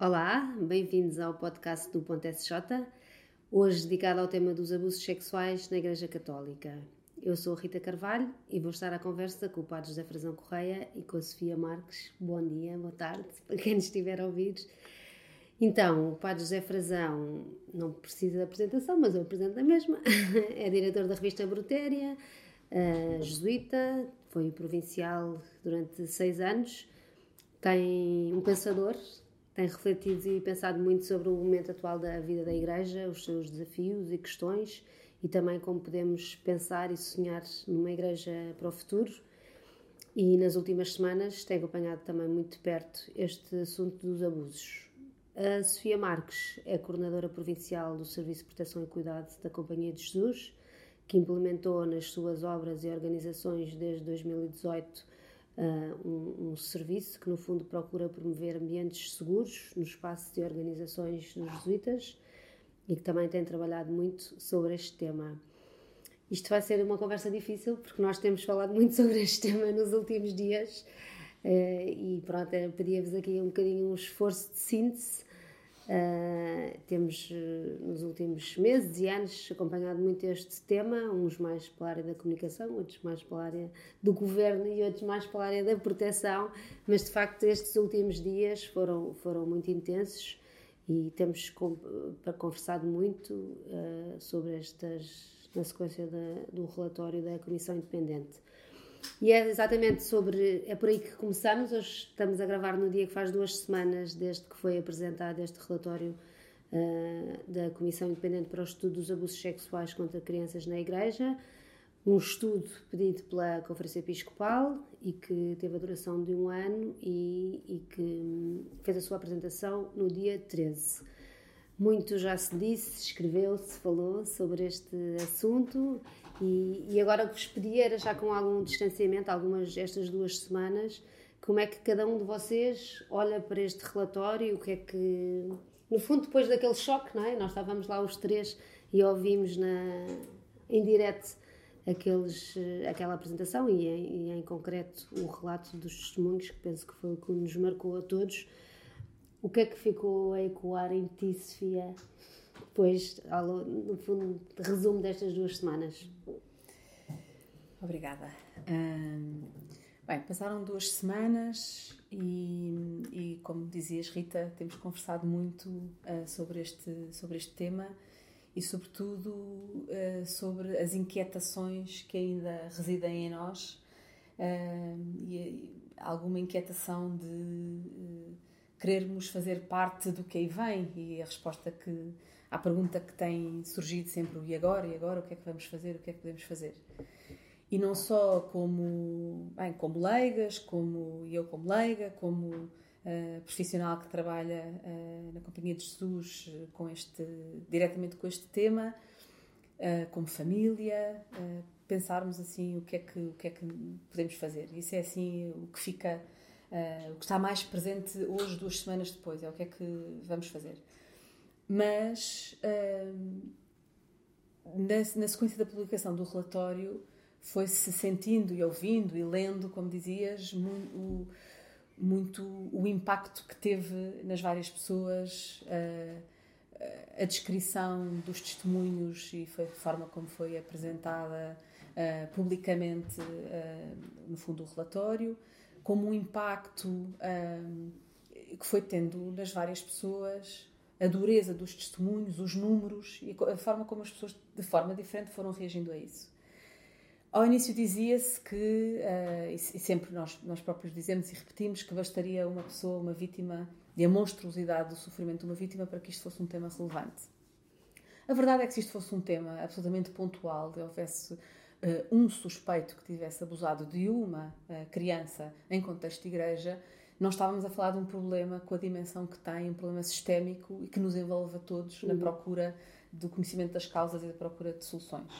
Olá, bem-vindos ao podcast do Ponto SJ, hoje dedicado ao tema dos abusos sexuais na Igreja Católica. Eu sou a Rita Carvalho e vou estar à conversa com o Padre José Frazão Correia e com a Sofia Marques. Bom dia, boa tarde, para quem nos estiver a ouvir. Então, o Padre José Frazão não precisa de apresentação, mas eu apresento a mesma. É diretor da revista Brutéria, jesuíta, foi provincial durante seis anos, tem um pensador, tem refletido e pensado muito sobre o momento atual da vida da Igreja, os seus desafios e questões e também como podemos pensar e sonhar numa Igreja para o futuro. E nas últimas semanas tem acompanhado também muito de perto este assunto dos abusos. A Sofia Marques é coordenadora provincial do Serviço de Proteção e Cuidado da Companhia de Jesus, que implementou nas suas obras e organizações desde 2018 uh, um, um, serviço que, no fundo, procura promover ambientes seguros no espaço de organizações dos jesuítas e que também tem trabalhado muito sobre este tema. Isto vai ser uma conversa difícil porque nós temos falado muito sobre este tema nos últimos dias uh, e pronto, pedia-vos aqui um bocadinho um esforço de síntese Uh, temos uh, nos últimos meses e anos acompanhado muito este tema, uns mais pela área da comunicação, outros mais pela área do governo e outros mais pela área da proteção, mas de facto estes últimos dias foram, foram muito intensos e temos conversado muito uh, sobre estas, na sequência da, do relatório da Comissão Independente. E é exatamente sobre. É por aí que começamos. Hoje estamos a gravar no dia que faz duas semanas desde que foi apresentado este relatório uh, da Comissão Independente para o Estudo dos Abusos Sexuais contra Crianças na Igreja. Um estudo pedido pela Conferência Episcopal e que teve a duração de um ano e, e que fez a sua apresentação no dia 13. Muito já se disse, escreveu-se, falou sobre este assunto e, e, agora o que vos pedi era já com algum distanciamento, algumas estas duas semanas, como é que cada um de vocês olha para este relatório, o que é que, no fundo, depois daquele choque, não é? Nós estávamos lá os três e ouvimos na, em direto aqueles, aquela apresentação e em, e em concreto o relato dos testemunhos, que penso que foi o que nos marcou a todos. O que é que ficou a ecoar em ti, Sofia, depois, no fundo, resumo destas duas semanas. Obrigada. bem, passaram duas semanas e, e, como dizias, Rita, temos conversado muito uh, sobre, este, sobre este tema e, sobretudo, uh, sobre as inquietações que ainda residem em nós uh, e alguma inquietação de querermos fazer parte do que aí vem e a resposta que à pergunta que tem surgido sempre e agora, e agora, o que é que vamos fazer, o que é que podemos fazer. E não só como, bem, como leigas, como eu como leiga, como uh, profissional que trabalha uh, na Companhia de Jesus uh, com este, diretamente com este tema, como família, pensarmos assim o que, é que, o que é que podemos fazer. Isso é assim o que fica, o que está mais presente hoje, duas semanas depois, é o que é que vamos fazer mas uh, na, na, sequência da publicação do relatório foi-se sentindo e ouvindo e lendo, como dizias, muito, o, muito o impacto que teve nas várias pessoas, uh, a descrição dos testemunhos e foi a forma como foi apresentada uh, publicamente, uh, no fundo, o relatório, como um impacto que foi tendo nas várias pessoas a dureza dos testemunhos, os números e a forma como as pessoas, de forma diferente, foram reagindo a isso. Ao início dizia-se que, uh, e sempre nós, nós próprios dizemos e repetimos, que bastaria uma pessoa, uma vítima, e a monstruosidade do sofrimento de uma vítima para que isto fosse um tema relevante. A verdade é que se isto fosse um tema absolutamente pontual, de houvesse uh, um suspeito que tivesse abusado de uma uh, criança em contexto de igreja, não estávamos a falar de um problema com a dimensão que tem, um problema sistémico e que nos envolve a todos uhum. na procura do conhecimento das causas e da procura de soluções.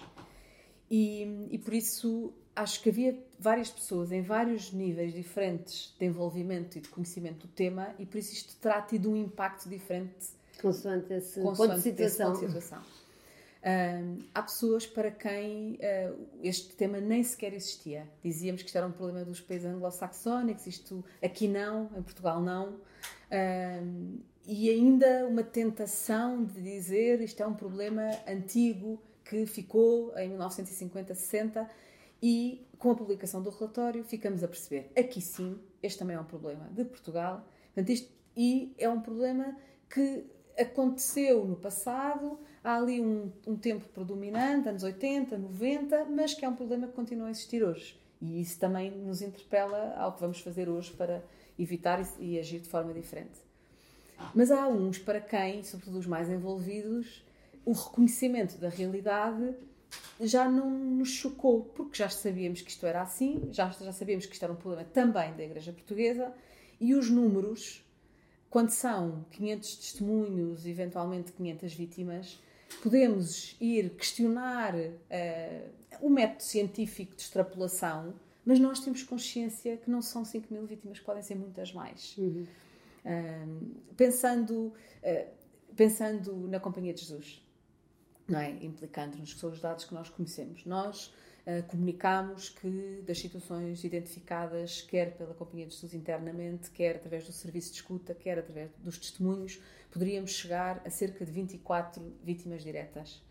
E, e, por isso acho que havia várias pessoas em vários níveis diferentes de envolvimento e de conhecimento do tema e por isso isto terá tido um impacto diferente consoante esse consoante ponto de situação. Ponto de situação. Há pessoas para quem uh, este tema nem sequer existia. Dizíamos que isto era um problema dos países anglo-saxónicos, isto aqui não, em Portugal não. E ainda uma tentação de dizer isto é um problema antigo que ficou em 1950, 60 e com a publicação do relatório ficamos a perceber aqui sim, este também é um problema de Portugal Portanto, isto, e é um problema que aconteceu no passado, há ali um, um, tempo predominante, anos 80, 90, mas que é um problema que continua a existir hoje. E isso também nos interpela ao que vamos fazer hoje para evitar e, e agir de forma diferente. Mas há uns para quem, sobretudo os mais envolvidos, o reconhecimento da realidade já não nos chocou, porque já sabíamos que isto era assim, já, já sabíamos que isto era um problema também da Igreja Portuguesa, e os números quando são 500 testemunhos, eventualmente 500 vítimas, podemos ir questionar uh, o método científico de extrapolação, mas nós temos consciência que não são 5 mil vítimas, podem ser muitas mais. Uhum. Uh, pensando, uh, pensando na Companhia de Jesus, não é? implicando-nos que são os dados que nós conhecemos. Nós uh, comunicamos que das situações identificadas, quer pela Companhia de Estudos internamente, quer através do serviço de escuta, quer através dos testemunhos, poderíamos chegar a cerca de 24 vítimas diretas.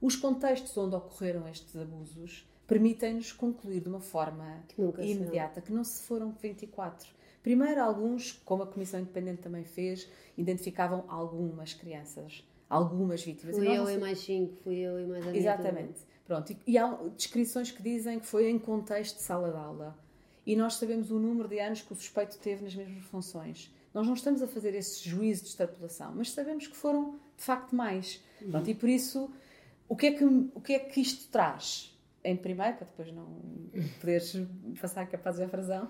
Os contextos onde ocorreram estes abusos permitem-nos concluir de uma forma que imediata que não se foram 24. Primeiro, alguns, como a Comissão Independente também fez, identificavam algumas crianças, algumas vítimas. Fui eu e mais cinco, fui eu e mais a Exatamente. Pronto, e, e, há descrições que dizem que foi em contexto de sala de aula. E nós sabemos o número de anos que o suspeito teve nas mesmas funções. Nós não estamos a fazer esse juízo de extrapolação, mas sabemos que foram, de facto, mais. Uhum. Pronto, e por isso, o que, é que, o que é que isto traz? Em primeiro, para depois não poderes passar capaz de frasão,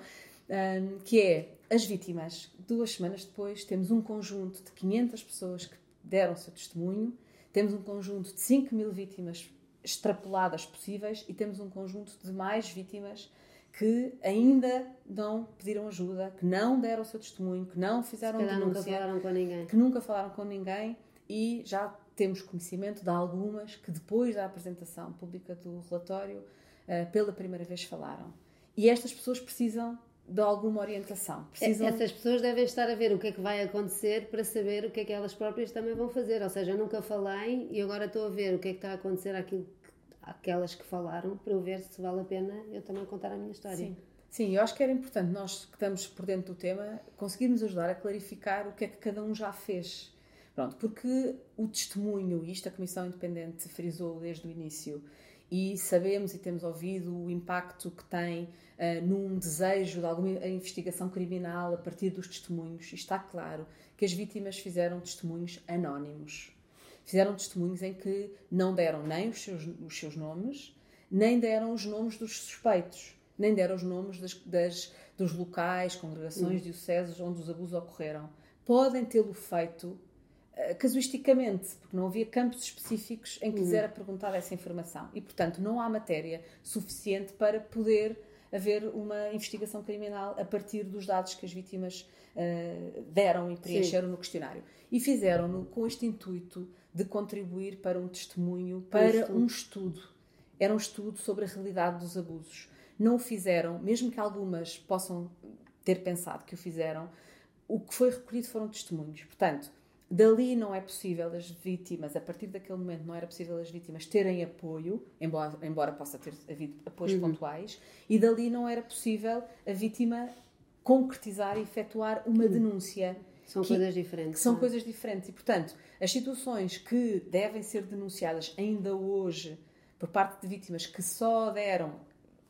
um, que é as vítimas. Duas semanas depois, temos um conjunto de 500 pessoas que deram seu testemunho, temos um conjunto de 5 mil vítimas extrapoladas possíveis e temos um conjunto de mais vítimas que ainda não pediram ajuda, que não deram o seu testemunho, que não fizeram Se denúncia, nunca falaram com ninguém. que nunca falaram com ninguém e já temos conhecimento de algumas que depois da apresentação pública do relatório uh, pela primeira vez falaram. E estas pessoas precisam de alguma orientação. Precisam... Essas pessoas devem estar a ver o que é que vai acontecer para saber o que é que elas próprias também vão fazer. Ou seja, eu nunca falei e agora estou a ver o que é que está a acontecer àquilo que, àquelas que falaram para eu ver se vale a pena eu também contar a minha história. Sim. Sim, eu acho que era importante nós que estamos por dentro do tema conseguirmos ajudar a clarificar o que é que cada um já fez. Pronto, porque o testemunho, isto a Comissão Independente frisou desde o início, e sabemos e temos ouvido o impacto que tem uh, num desejo de alguma investigação criminal a partir dos testemunhos. E está claro que as vítimas fizeram testemunhos anónimos. Fizeram testemunhos em que não deram nem os seus, os seus nomes, nem deram os nomes dos suspeitos, nem deram os nomes das, das dos locais, congregações, uhum. dioceses onde os abusos ocorreram. Podem tê-lo feito eh, casuisticamente, porque não havia campos específicos em que lhes era perguntada essa informação. E, portanto, não há matéria suficiente para poder haver uma investigação criminal a partir dos dados que as vítimas uh, deram e preencheram Sim. no questionário. E fizeram-no com este intuito de contribuir para um testemunho, para um estudo. Era um estudo sobre a realidade dos abusos. Não o fizeram, mesmo que algumas possam ter pensado que o fizeram, o que foi recolhido foram testemunhos. Portanto, Dali não é possível as vítimas, a partir daquele momento não era possível as vítimas terem apoio, embora, embora possa ter havido apoios uhum. pontuais, e dali não era possível a vítima concretizar e efetuar uma uhum. denúncia. São que, coisas diferentes. são é? coisas diferentes. E, portanto, as situações que devem ser denunciadas ainda hoje por parte de vítimas que só deram,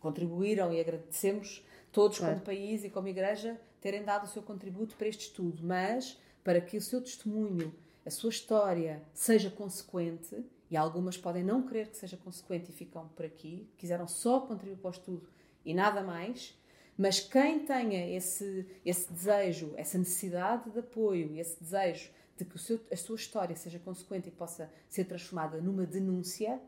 contribuíram e agradecemos todos claro. como país e como igreja terem dado o seu contributo para este estudo, mas para que o seu testemunho, a sua história, seja consequente, e algumas podem não querer que seja consequente e ficam por aqui, quiseram só contribuir para o estudo e nada mais, mas quem tenha esse, esse desejo, essa necessidade de apoio, esse desejo de que seu, a sua história seja consequente e possa ser transformada numa denúncia,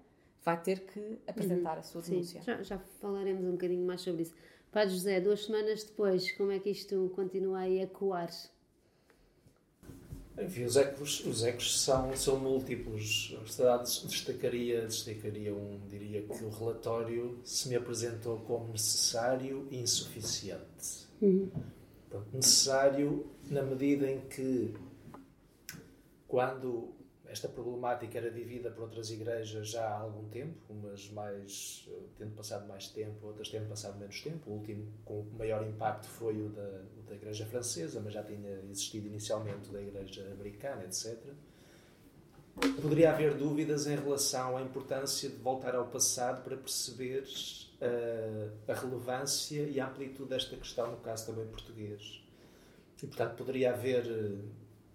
vai ter que apresentar uhum. a sua denúncia. Sim, já, já, falaremos um bocadinho mais sobre isso. Padre José, duas semanas depois, como é que isto continua a ecoar? Enfim, os ecos, os ecos são, são múltiplos. A destacaria, destacaria um, diria que o relatório se me apresentou como necessário e insuficiente. Uhum. Portanto, necessário na medida em que, quando esta problemática era vivida por outras igrejas já há algum tempo, umas mais tendo passado mais tempo, outras tendo passado menos tempo. O último com maior impacto foi o da, o da Igreja Francesa, mas já tinha existido inicialmente da Igreja Americana, etc. Poderia haver dúvidas em relação à importância de voltar ao passado para perceber uh, a relevância e a amplitude desta questão, no caso também português. E, portanto, poderia haver uh,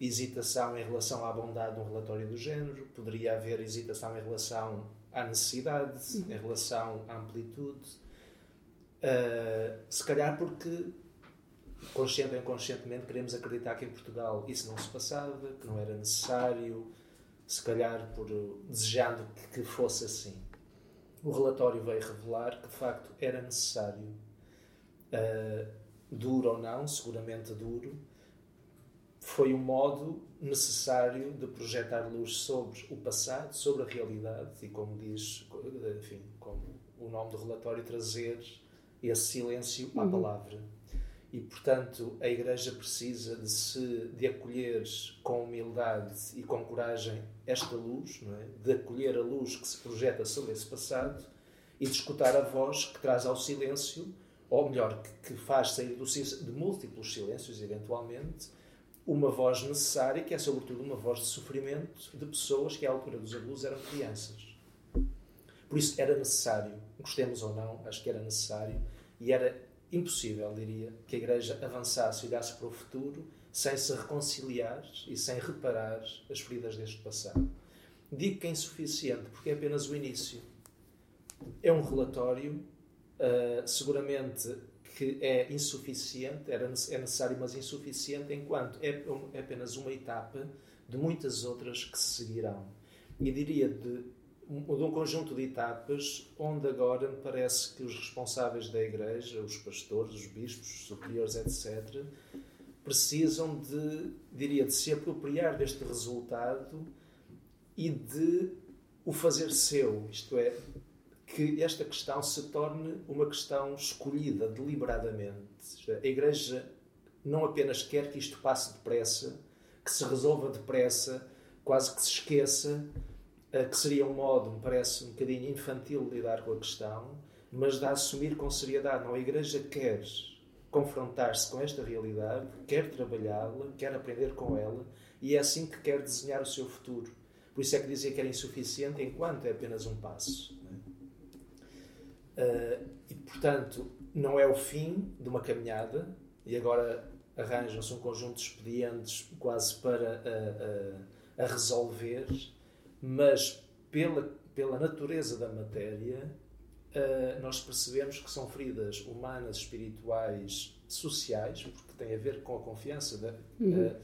hesitação em relação à bondade de um relatório do género, poderia haver hesitação em relação à necessidade, uhum. em relação à amplitude. Uh, se calhar porque, consciente ou inconscientemente, queremos acreditar que em Portugal isso não se passava, que não era necessário, se calhar por desejando que, que fosse assim. O relatório veio revelar que de facto era necessário, uh, duro ou não, seguramente duro, foi um modo necessário de projetar luz sobre o passado, sobre a realidade e, como diz, enfim, como o nome do relatório, trazer esse silêncio à uhum. palavra. E, portanto, a Igreja precisa de se de acolher com humildade e com coragem esta luz, é? de acolher a luz que se projeta sobre esse passado e de escutar a voz que traz ao silêncio, ou melhor, que, que faz sair do, de múltiplos silêncios, eventualmente, uma voz necessária, que é sobretudo uma voz de sofrimento de pessoas que à altura dos abusos eram crianças. Por isso era necessário, gostemos ou não, acho que era necessário, e era impossível, diria, que a Igreja avançasse e olhasse para o futuro sem se reconciliar e sem reparar as feridas deste passado. Digo que é insuficiente porque é apenas o início. É um relatório, uh, seguramente que é insuficiente, era, é necessário, mas insuficiente, enquanto é, é apenas uma etapa de muitas outras que se seguirão. E diria de, de um conjunto de etapas onde agora me parece que os responsáveis da Igreja, os pastores, os bispos, os superiores, etc., precisam de, diria, de se apropriar deste resultado e de o fazer seu, isto é, que esta questão se torne uma questão escolhida deliberadamente. A Igreja não apenas quer que isto passe depressa, que se resolva depressa, quase que se esqueça, eh, que seria um modo, me parece, um bocadinho infantil de lidar com a questão, mas de assumir com seriedade. Não, a Igreja quer confrontar-se com esta realidade, quer trabalhá-la, quer aprender com ela, e é assim que quer desenhar o seu futuro. Por isso é que dizia que era insuficiente, enquanto é apenas um passo. Uh, e, portanto, não é o fim de uma caminhada, e agora arranjam-se um conjunto de expedientes quase para a, a, a resolver, mas pela, pela natureza da matéria, uh, nós percebemos que são feridas humanas, espirituais, sociais, porque tem a ver com a confiança da, uhum. uh,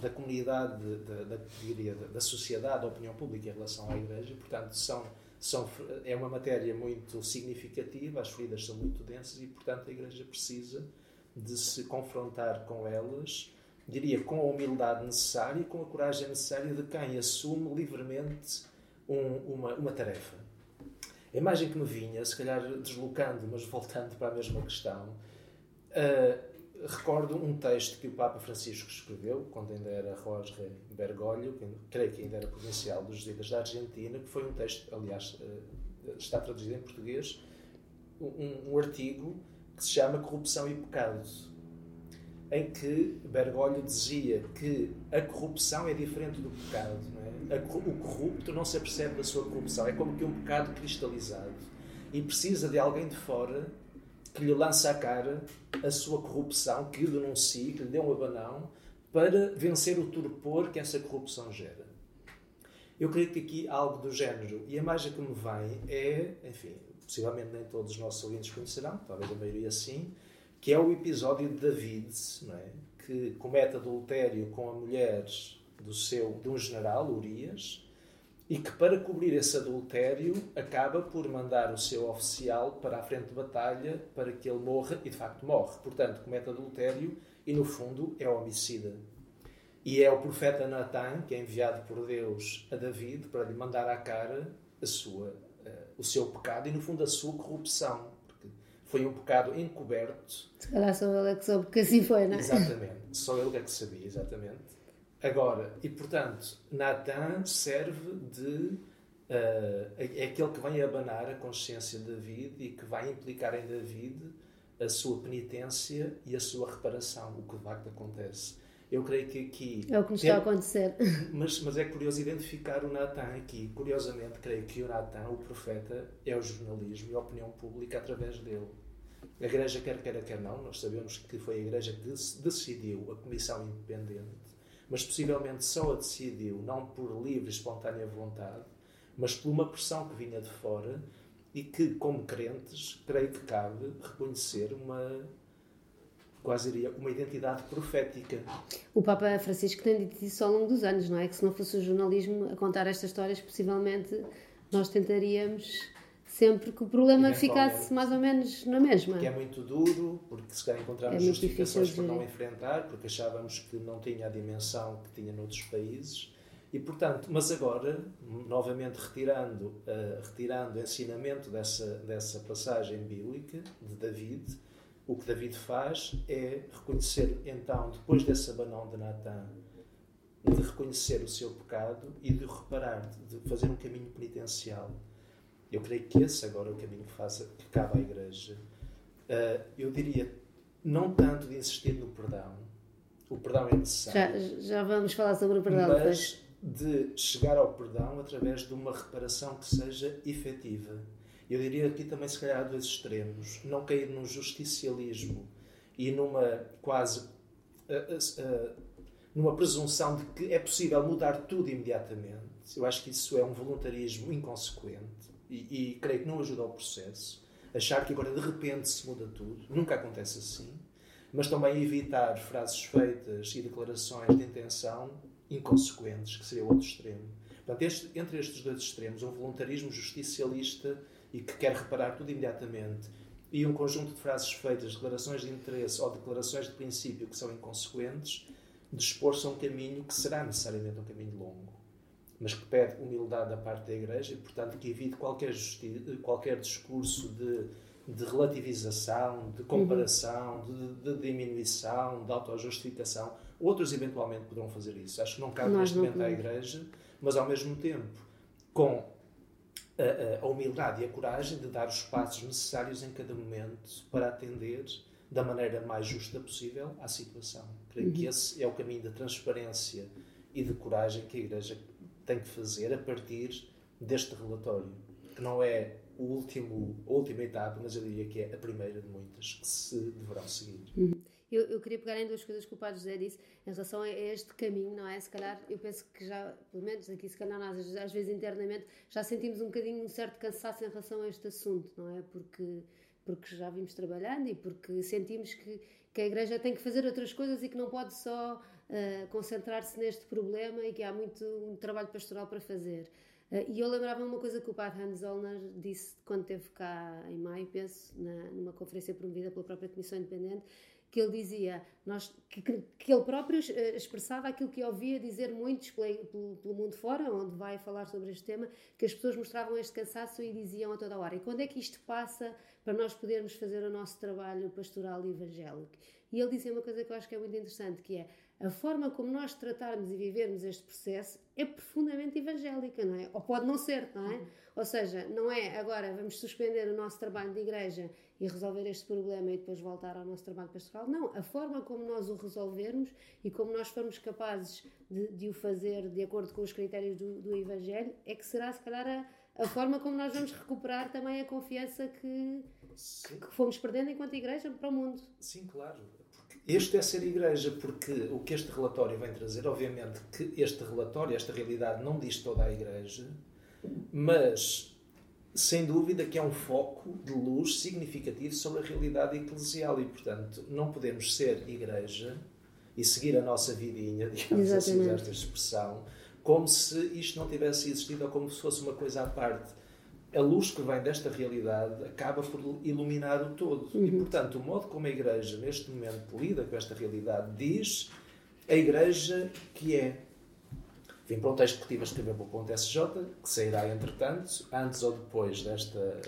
da comunidade, da, da, da, da sociedade, da opinião pública em relação à Igreja, portanto, são são, é uma matéria muito significativa, as feridas são muito densas e, portanto, a Igreja precisa de se confrontar com elas, diria, com a humildade necessária e com a coragem necessária de quem assume livremente um, uma, uma tarefa. A imagem que me vinha, se calhar deslocando, mas voltando para a mesma questão, uh, recordo um texto que o Papa Francisco escreveu, quando ainda era Jorge Bergoglio, que creio que ainda era provincial dos Jesuítas da Argentina, que foi um texto, aliás, eh, está traduzido em português, um, um artigo que se chama Corrupção e Pecado, em que Bergoglio dizia que a corrupção é diferente do pecado. É? O corrupto não se apercebe da sua corrupção, é como que um pecado cristalizado e precisa de alguém de fora que lhe lança à cara a sua corrupção, que o denuncie, que lhe dê um abanão, para vencer o torpor que essa corrupção gera. Eu creio que aqui há algo do género. E a imagem que me vem é, enfim, possivelmente nem todos os nossos ouvintes conhecerão, talvez a maioria sim, que é o episódio de David, é? que comete adultério com a mulher do seu, de um general, Urias, e que, para cobrir esse adultério, acaba por mandar o seu oficial para a frente de batalha para que ele morra e, de facto, morre. Portanto, comete adultério e, no fundo, é homicida. E é o profeta Natan que é enviado por Deus a David para lhe mandar à cara a sua, uh, o seu pecado e, no fundo, a sua corrupção. Porque foi um pecado encoberto. Se calhar só ele é que soube que assim foi, não é? Exatamente. Só ele é que sabia, exatamente. Agora, e portanto, Natan serve de. Uh, é aquele que vem abanar a consciência de David e que vai implicar em David a sua penitência e a sua reparação, o que de facto acontece. Eu creio que aqui. É o que nos está a acontecer. Mas, mas é curioso identificar o Natan aqui. Curiosamente, creio que o Natan, o profeta, é o jornalismo e a opinião pública através dele. A Igreja, quer queira, quer não, nós sabemos que foi a Igreja que decidiu a comissão independente, mas possivelmente só a decidiu não por livre e espontânea vontade, mas por uma pressão que vinha de fora e que, como crentes, creio que cabe reconhecer uma quase diria, uma identidade profética. O Papa Francisco tem dito isso ao longo dos anos, não é? Que se não fosse o jornalismo a contar estas histórias, possivelmente nós tentaríamos sempre que o problema ficasse mais ou menos na mesma. Que é muito duro, porque se calhar encontramos é justificações para não enfrentar, porque achávamos que não tinha a dimensão que tinha noutros países. E, portanto, mas agora, novamente retirando, uh, retirando o ensinamento dessa, dessa passagem bíblica de David, o que David faz é reconhecer, então, depois desse abanão de Natan, de reconhecer o seu pecado e de reparar, de fazer um caminho penitencial. Eu creio que esse agora é o caminho que, faz, que cabe à Igreja. Uh, eu diria, não tanto de insistir no perdão, o perdão é necessário. Já, já vamos falar sobre o perdão. Mas de chegar ao perdão através de uma reparação que seja efetiva eu diria aqui também, se calhar, há dois extremos. Não cair num justicialismo e numa quase. Uh, uh, numa presunção de que é possível mudar tudo imediatamente. Eu acho que isso é um voluntarismo inconsequente e, e creio que não ajuda ao processo. Achar que agora de repente se muda tudo. Nunca acontece assim. Mas também evitar frases feitas e declarações de intenção inconsequentes, que seria outro extremo. Portanto, este, entre estes dois extremos, um voluntarismo justicialista e que quer reparar tudo imediatamente, e um conjunto de frases feitas, declarações de interesse ou declarações de princípio que são inconsequentes, dispor-se a um caminho que será necessariamente um caminho longo, mas que pede humildade da parte da Igreja e, portanto, que evite qualquer, qualquer discurso de, de relativização, de comparação, uhum. de, de, diminuição, de autojustificação. Outros, eventualmente, poderão fazer isso. Acho que não cabe neste momento à Igreja, mas, ao mesmo tempo, com a, a, humildade e a coragem de dar os passos necessários em cada momento para atender da maneira mais justa possível à situação. Creio uhum. que esse é o caminho da transparência e de coragem que a Igreja tem que fazer a partir deste relatório, que não é o último, a última etapa, mas eu diria que é a primeira de muitas que se deverão seguir. Uhum. Eu, eu, queria pegar em duas coisas que o Padre José disse em relação a este caminho, não é? Se calhar, eu penso que já, pelo menos aqui, se calhar nós, às vezes internamente, já sentimos um bocadinho um certo cansaço em relação a este assunto, não é? Porque, porque já vimos trabalhando e porque sentimos que, que a Igreja tem que fazer outras coisas e que não pode só uh, concentrar-se neste problema e que há muito um trabalho pastoral para fazer. Uh, e eu lembrava uma coisa que o Padre Hans Zollner disse quando esteve cá em maio, penso, na, numa conferência promovida pela própria Comissão Independente, que ele dizia, nós, que, que ele próprio eh, expressava aquilo que ouvia dizer muitos pelo, pelo, mundo fora, onde vai falar sobre este tema, que as pessoas mostravam este cansaço e diziam a toda hora: e quando é que isto passa para nós podermos fazer o nosso trabalho pastoral e evangélico? E ele dizia uma coisa que eu acho que é muito interessante, que é a forma como nós tratarmos e vivermos este processo é profundamente evangélica, não é? Ou pode não ser, não é? Ou seja, não é agora vamos suspender o nosso trabalho de igreja e resolver este problema e depois voltar ao nosso trabalho pastoral. Não, a forma como nós o resolvermos e como nós formos capazes de, de o fazer de acordo com os critérios do, do Evangelho é que será, se calhar, a, a, forma como nós vamos recuperar também a confiança que, que fomos perdendo enquanto igreja para o mundo. Sim, claro. Este é ser igreja, porque o que este relatório vem trazer, obviamente que este relatório, esta realidade, não diz toda a igreja, mas sem dúvida que é um foco de luz significativo sobre a realidade eclesial e, portanto, não podemos ser igreja e seguir a nossa vidinha, digamos assim, Exatamente. assim, esta expressão, como se isto não tivesse existido ou como se fosse uma coisa à parte. A luz que vem desta realidade acaba por iluminar o todo. Uhum. E, portanto, o modo como a igreja, neste momento, lida com esta realidade, diz a Igreja que é. Vim para um texto que estive a escrever para o ponto SJ, que sairá entretanto, antes ou depois desta,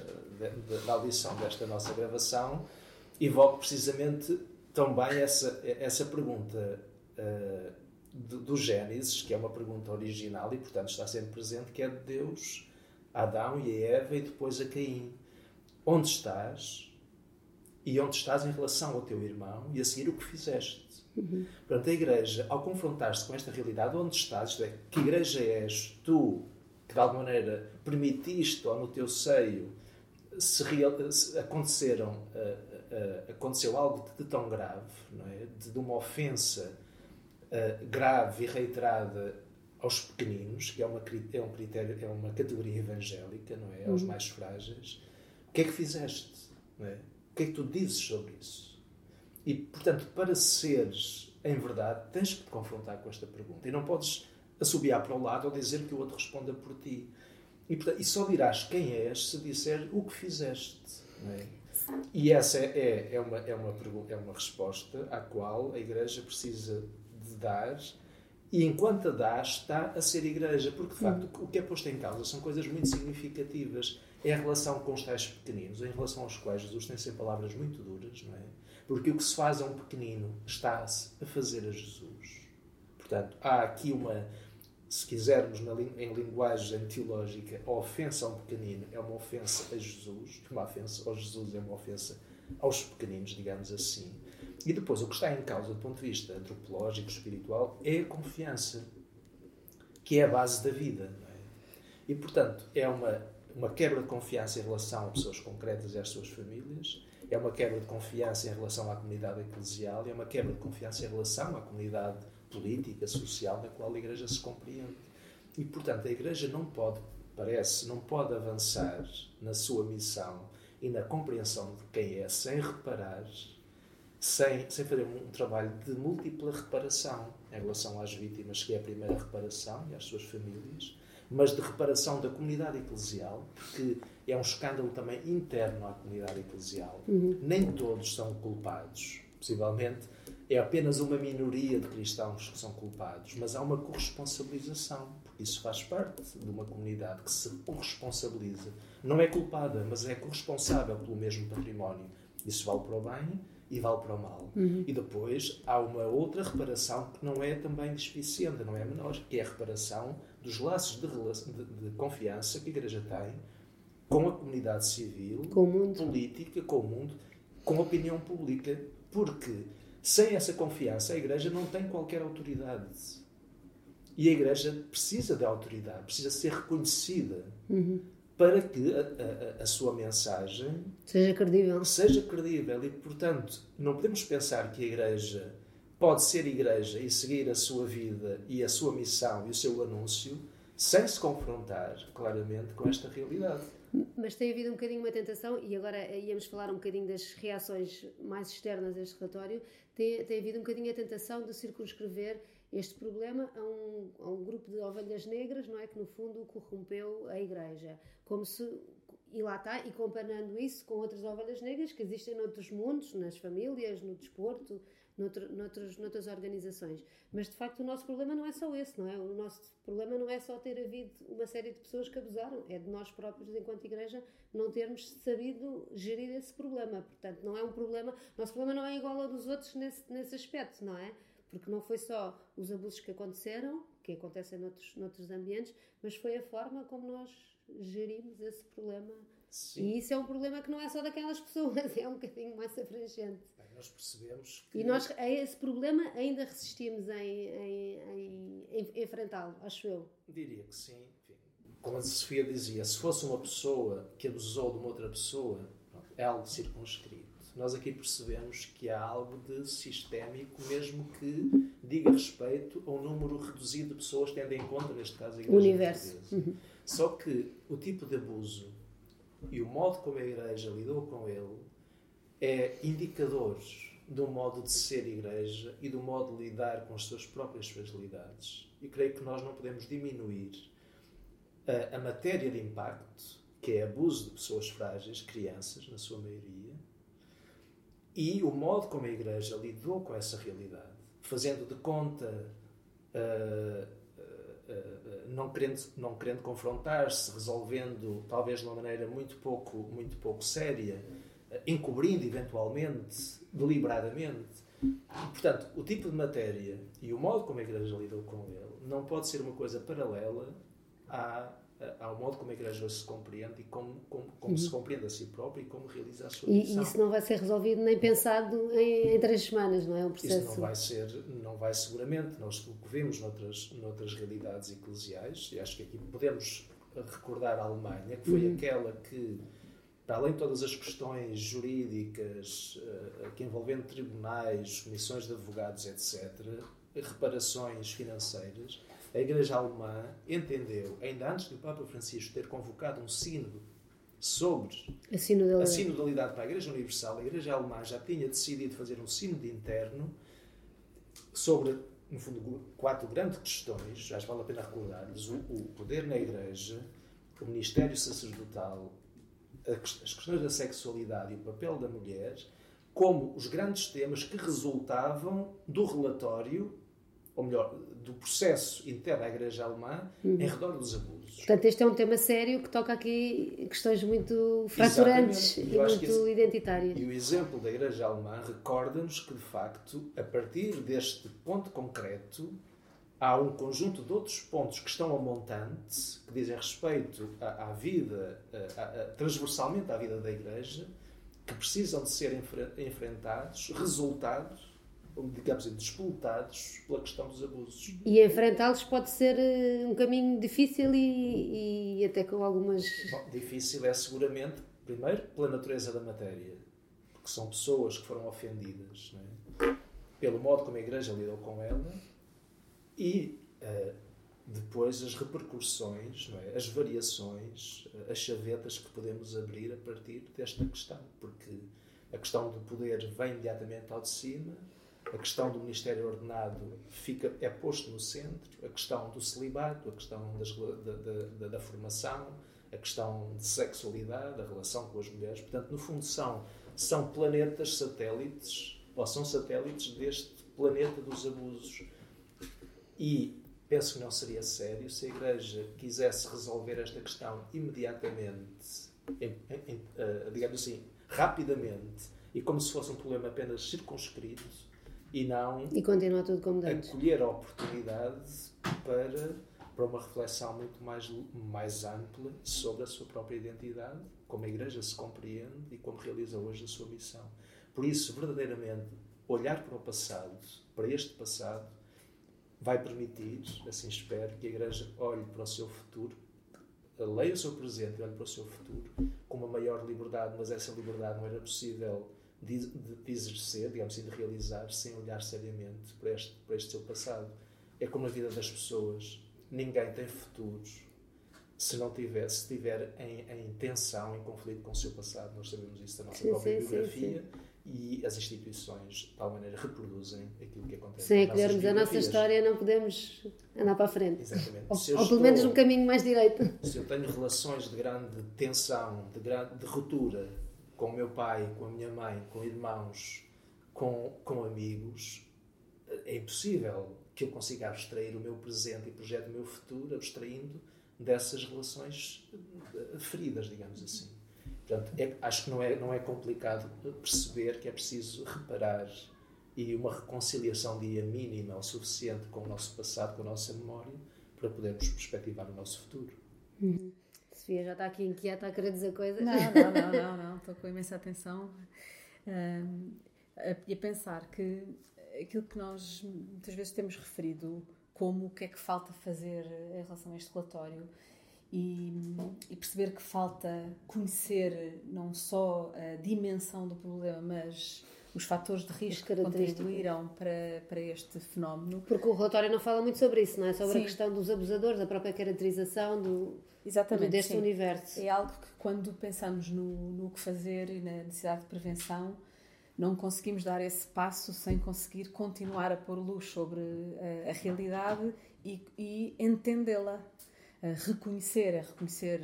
da audição desta nossa gravação, evoco precisamente também essa, essa pergunta uh, do, do Gênesis, que é uma pergunta original e, portanto, está sempre presente, que é de Deus Adão e a Eva e depois a Caim. Onde estás? E onde estás em relação ao teu irmão e a seguir o que fizeste? Uhum. Portanto, a igreja, ao confrontar-se com esta realidade, onde estás, isto é, que igreja és tu, que de alguma maneira permitiste ou no teu seio se, real, se aconteceram, uh, uh, aconteceu algo de, de tão grave, é? de, de uma ofensa uh, grave e reiterada aos pequeninos, que é uma, é um critério, é uma categoria evangélica, não é? Aos uhum. mais frágeis. O que é que fizeste? É? O que é que tu dizes sobre isso? E, portanto, para seres em verdade, tens que te confrontar com esta pergunta. E não podes assobiar para o lado ou dizer que o outro responda por ti. E, portanto, e só dirás quem és se disser o que fizeste. É? E essa é, é, é, uma, é, uma, é uma resposta à qual a Igreja precisa de dar. E enquanto a dá, está a ser Igreja. Porque, de facto, o que é posto em causa são coisas muito significativas. A relação com os tais pequeninos, em relação aos quais Jesus tem sempre palavras muito duras, não é? Porque o que se faz a um pequenino está-se a fazer a Jesus. Portanto, há aqui uma, se quisermos na, em linguagem teológica, a ofensa a um pequenino é uma ofensa a Jesus, uma ofensa ao Jesus é uma ofensa aos pequeninos, digamos assim. E depois, o que está em causa do ponto de vista antropológico, espiritual, é a confiança, que é a base da vida. É? E, portanto, é uma, uma quebra de confiança em relação a pessoas concretas e às suas famílias, é uma quebra de confiança em relação à comunidade eclesial, é uma quebra de confiança em relação à comunidade política, social, na qual a Igreja se compreende. E, portanto, a Igreja não pode, parece, não pode avançar na sua missão e na compreensão de quem é, sem reparar, sem, sem fazer um trabalho de múltipla reparação em relação às vítimas, que é a primeira reparação, e às suas famílias, mas de reparação da comunidade eclesial, porque é um escândalo também interno à comunidade eclesial. Uhum. Nem todos são culpados. Possivelmente é apenas uma minoria de cristãos que são culpados, mas há uma corresponsabilização, porque isso faz parte de uma comunidade que se corresponsabiliza. Não é culpada, mas é corresponsável pelo mesmo património. Isso vale para o bem e vale para o mal. Uhum. E depois há uma outra reparação que não é também despiciente, não é menor, que é a reparação dos laços de, de, de confiança que a Igreja tem com a comunidade civil, com política, com o mundo, com a opinião pública. Porque sem essa confiança a Igreja não tem qualquer autoridade. E a Igreja precisa de autoridade, precisa ser reconhecida uhum. Para que a, a, a, sua mensagem seja credível. Seja credível. E, portanto, não podemos pensar que a Igreja pode ser igreja e seguir a sua vida e a sua missão e o seu anúncio sem se confrontar claramente com esta realidade. Mas tem havido um bocadinho uma tentação, e agora íamos falar um bocadinho das reações mais externas deste relatório, tem, tem havido um bocadinho a tentação de circunscrever este problema a um, a um grupo de ovelhas negras, não é? Que no fundo corrompeu a Igreja. Como se e lá está, e comparando isso com outras ovelhas negras que existem noutros mundos, nas famílias, no desporto, noutro, noutros, noutras organizações. Mas de facto o nosso problema não é só esse, não é? O nosso problema não é só ter havido uma série de pessoas que abusaram, é de nós próprios, enquanto igreja, não termos sabido gerir esse problema. Portanto, não é um problema, nosso problema não é igual ao dos outros nesse, nesse aspecto, não é? Porque não foi só os abusos que aconteceram, que acontecem noutros, noutros ambientes, mas foi a forma como nós gerimos esse problema. Sim. E isso é um problema que não é só daquelas pessoas, é um bocadinho mais abrangente nós percebemos que... E nós a esse problema ainda resistimos em, em, em, em enfrentá-lo, acho eu. Diria que sim. Enfim, como a Sofia dizia, se fosse uma pessoa que abusou de uma outra pessoa, é algo circunscrito. Nós aqui percebemos que há algo de sistémico, mesmo que diga respeito a um número reduzido de pessoas, tendo em conta, neste caso, a Igreja O universo. Uhum. Só que o tipo de abuso e o modo como a Igreja lidou com ele é indicadores do modo de ser igreja e do modo de lidar com as suas próprias fragilidades. E creio que nós não podemos diminuir a, a matéria de impacto, que é abuso de pessoas frágeis, crianças, na sua maioria, e o modo como a igreja lidou com essa realidade, fazendo de conta, uh, uh, não, querendo, não querendo confrontar-se, resolvendo talvez de uma maneira muito pouco, muito pouco séria, encobrindo eventualmente, deliberadamente. Portanto, o tipo de matéria e o modo como a Igreja lidou com ele não pode ser uma coisa paralela à ao modo como a Igreja se compreende e como, como, como uhum. se compreende a si própria e como realiza a sua e, missão. E isso não vai ser resolvido nem pensado em, em três semanas, não é? Um processo... Isso não vai ser, não vai seguramente. Nós o que vemos noutras, noutras realidades eclesiais, e acho que aqui podemos recordar a Alemanha, que foi uhum. aquela que, para além de todas as questões jurídicas, uh, que envolvendo tribunais, comissões de advogados, etc., reparações financeiras, a Igreja Alemã entendeu, ainda antes do Papa Francisco ter convocado um sínodo sobre a sinodalidade. a sinodalidade para a Igreja Universal, a Igreja Alemã já tinha decidido fazer um sínodo interno sobre, no fundo, quatro grandes questões, já vale a pena recordar-lhes: o, o poder na Igreja, o ministério sacerdotal, as questões da sexualidade e o papel da mulher, como os grandes temas que resultavam do relatório, ou melhor, do processo interno à Igreja Alemã uhum. em redor dos abusos. Portanto, este é um tema sério que toca aqui questões muito fraturantes e muito esse, identitárias. E o exemplo da Igreja Alemã recorda-nos que, de facto, a partir deste ponto concreto, há um conjunto de outros pontos que estão a montante, que dizem respeito à, à vida, a, a, transversalmente à vida da Igreja, que precisam de ser enfrentados, resultados digamos, disputados pela questão dos abusos. E enfrentá-los pode ser eh, um caminho difícil e, e até com algumas. Bom, difícil é seguramente, primeiro, pela natureza da matéria, porque são pessoas que foram ofendidas é? pelo modo como a Igreja lidou com ela e uh, depois as repercussões, é? as variações, eh, as chavetas que podemos abrir a partir desta questão, porque a questão do poder vem imediatamente ao de cima a questão do Ministério Ordenado fica, é posto no centro, a questão do celibato, a questão das, da, da, da, formação, a questão de sexualidade, a relação com as mulheres. Portanto, no fundo, são, são planetas satélites, ou são satélites deste planeta dos abusos. E penso que não seria sério se a Igreja quisesse resolver esta questão imediatamente, em, em, uh, digamos assim, rapidamente, e como se fosse um problema apenas circunscrito e não e continua tudo como antes. acolher a oportunidade para, para uma reflexão muito mais, mais ampla sobre a sua própria identidade, como a Igreja se compreende e como realiza hoje a sua missão. Por isso, verdadeiramente, olhar para o passado, para este passado, vai permitir, assim espero, que a Igreja olhe para o seu futuro, leia o seu presente e olhe para o seu futuro com uma maior liberdade, mas essa liberdade não era possível de, de, exercer, digamos assim, de realizar, sem olhar seriamente para este, para este seu passado. É como na vida das pessoas. Ninguém tem futuros se não tiver, se tiver em, em tensão, em conflito com o seu passado. Nós sabemos isso da nossa sim, própria sim, biografia. Sim, e as instituições, de tal maneira, reproduzem aquilo que acontece. Sem acolhermos a nossa história, não podemos andar para a frente. Exatamente. Ou, ou pelo menos um caminho mais direito. Se eu tenho relações de grande tensão, de, grande, de ruptura, com o meu pai, com a minha mãe, com irmãos, com, com amigos, é impossível que eu consiga abstrair o meu presente e projeto o meu futuro abstraindo dessas relações eh, feridas, digamos assim. Portanto, é, acho que não é, não é complicado perceber que é preciso reparar e uma reconciliação dia mínima o suficiente com o nosso passado, com a nossa memória, para podermos perspectivar o nosso futuro. Uhum. Sofia já está aqui inquieta a querer dizer coisas. Não, não, não, não, não. estou com imensa atenção um, e a pensar que aquilo que nós muitas vezes temos referido como o que é que falta fazer em relação a este relatório e, e, perceber que falta conhecer não só a dimensão do problema, mas os fatores de risco que contribuíram para, para este fenómeno. Porque o relatório não fala muito sobre isso, não é? Sobre Sim. a questão dos abusadores, a própria caracterização do, Exatamente, deste sim. universo. É algo que, quando pensamos no, no que fazer e na necessidade de prevenção, não conseguimos dar esse passo sem conseguir continuar a pôr luz sobre a, a realidade e, e entendê-la. reconhecer, a reconhecer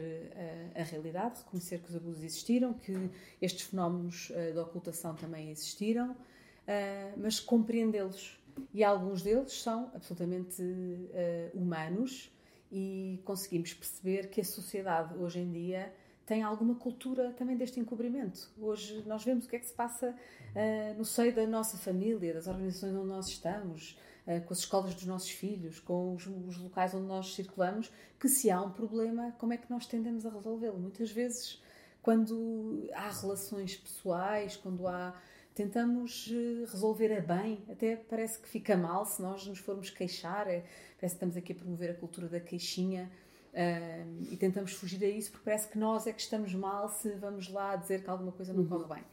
a, a, realidade, reconhecer que os abusos existiram, que estes fenómenos de ocultação também existiram, mas compreendê-los e alguns deles são absolutamente humanos e conseguimos perceber que a sociedade hoje em dia tem alguma cultura também deste encobrimento. Hoje nós vemos o que é que se passa uh, no seio da nossa família, das organizações onde nós estamos, uh, com as escolas dos nossos filhos, com os, os, locais onde nós circulamos, que se há um problema, como é que nós tendemos a resolvê-lo? Muitas vezes, quando há relações pessoais, quando há tentamos eh, resolver a bem, até parece que fica mal se nós nos formos queixar, é, parece que estamos aqui a promover a cultura da queixinha uh, e tentamos fugir a isso porque parece que nós é que estamos mal se vamos lá dizer que alguma coisa não uhum. corre bem.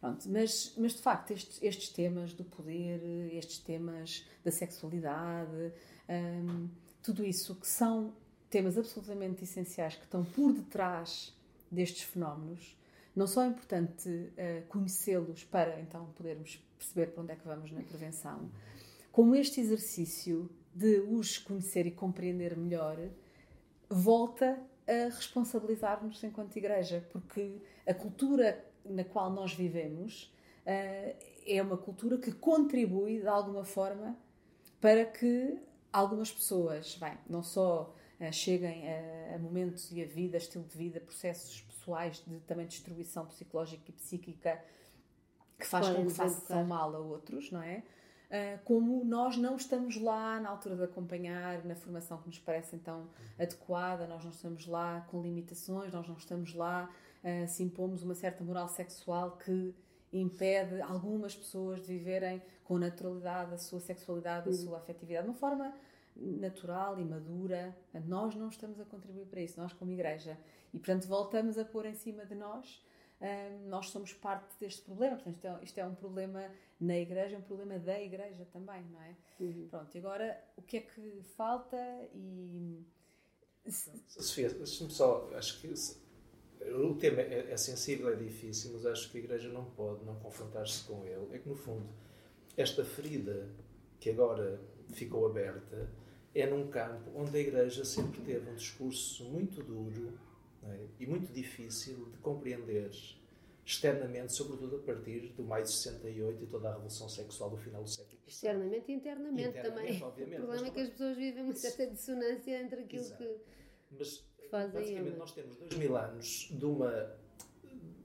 Pronto, mas, mas de facto estes, estes, temas do poder, estes temas da sexualidade, um, ehm, tudo isso que são temas absolutamente essenciais que estão por detrás destes fenómenos, não só é importante uh, conhecê-los para então podermos perceber para onde é que vamos na prevenção, como este exercício de os conhecer e compreender melhor volta a responsabilizar-nos enquanto igreja, porque a cultura na qual nós vivemos uh, é uma cultura que contribui de alguma forma para que algumas pessoas, bem, não só cheguem a, a, momentos e a vida, estilo de vida, processos pessoais de também destruição psicológica e psíquica que faz com que façam mal a outros, não é? Uh, como nós não estamos lá na altura de acompanhar, na formação que nos parece então adequada, nós não estamos lá com limitações, nós não estamos lá se impomos uma certa moral sexual que impede algumas pessoas de viverem com naturalidade a sua sexualidade, a sua afetividade, de uma forma natural e madura. Nós não estamos a contribuir para isso, nós como igreja. E, portanto, voltamos a pôr em cima de nós. Um, nós somos parte deste problema. Portanto, isto é, isto é, um problema na igreja, é um problema da igreja também, não é? Uhum. Pronto, e agora o que é que falta e. Sofia, deixa-me só. Acho que o tema é, é, sensível, é difícil, mas acho que a igreja não pode não confrontar-se com ele. É que, no fundo, esta ferida que agora ficou aberta é num campo onde a igreja sempre teve um discurso muito duro é? e muito difícil de compreender externamente, sobretudo a partir do maio de 68 e toda a revolução sexual do final do século Externamente e internamente, internamente também. Obviamente, o problema é que as pessoas vivem uma certa dissonância entre aquilo Exato. que, mas, fazem. Basicamente, nós temos dois mil anos de uma,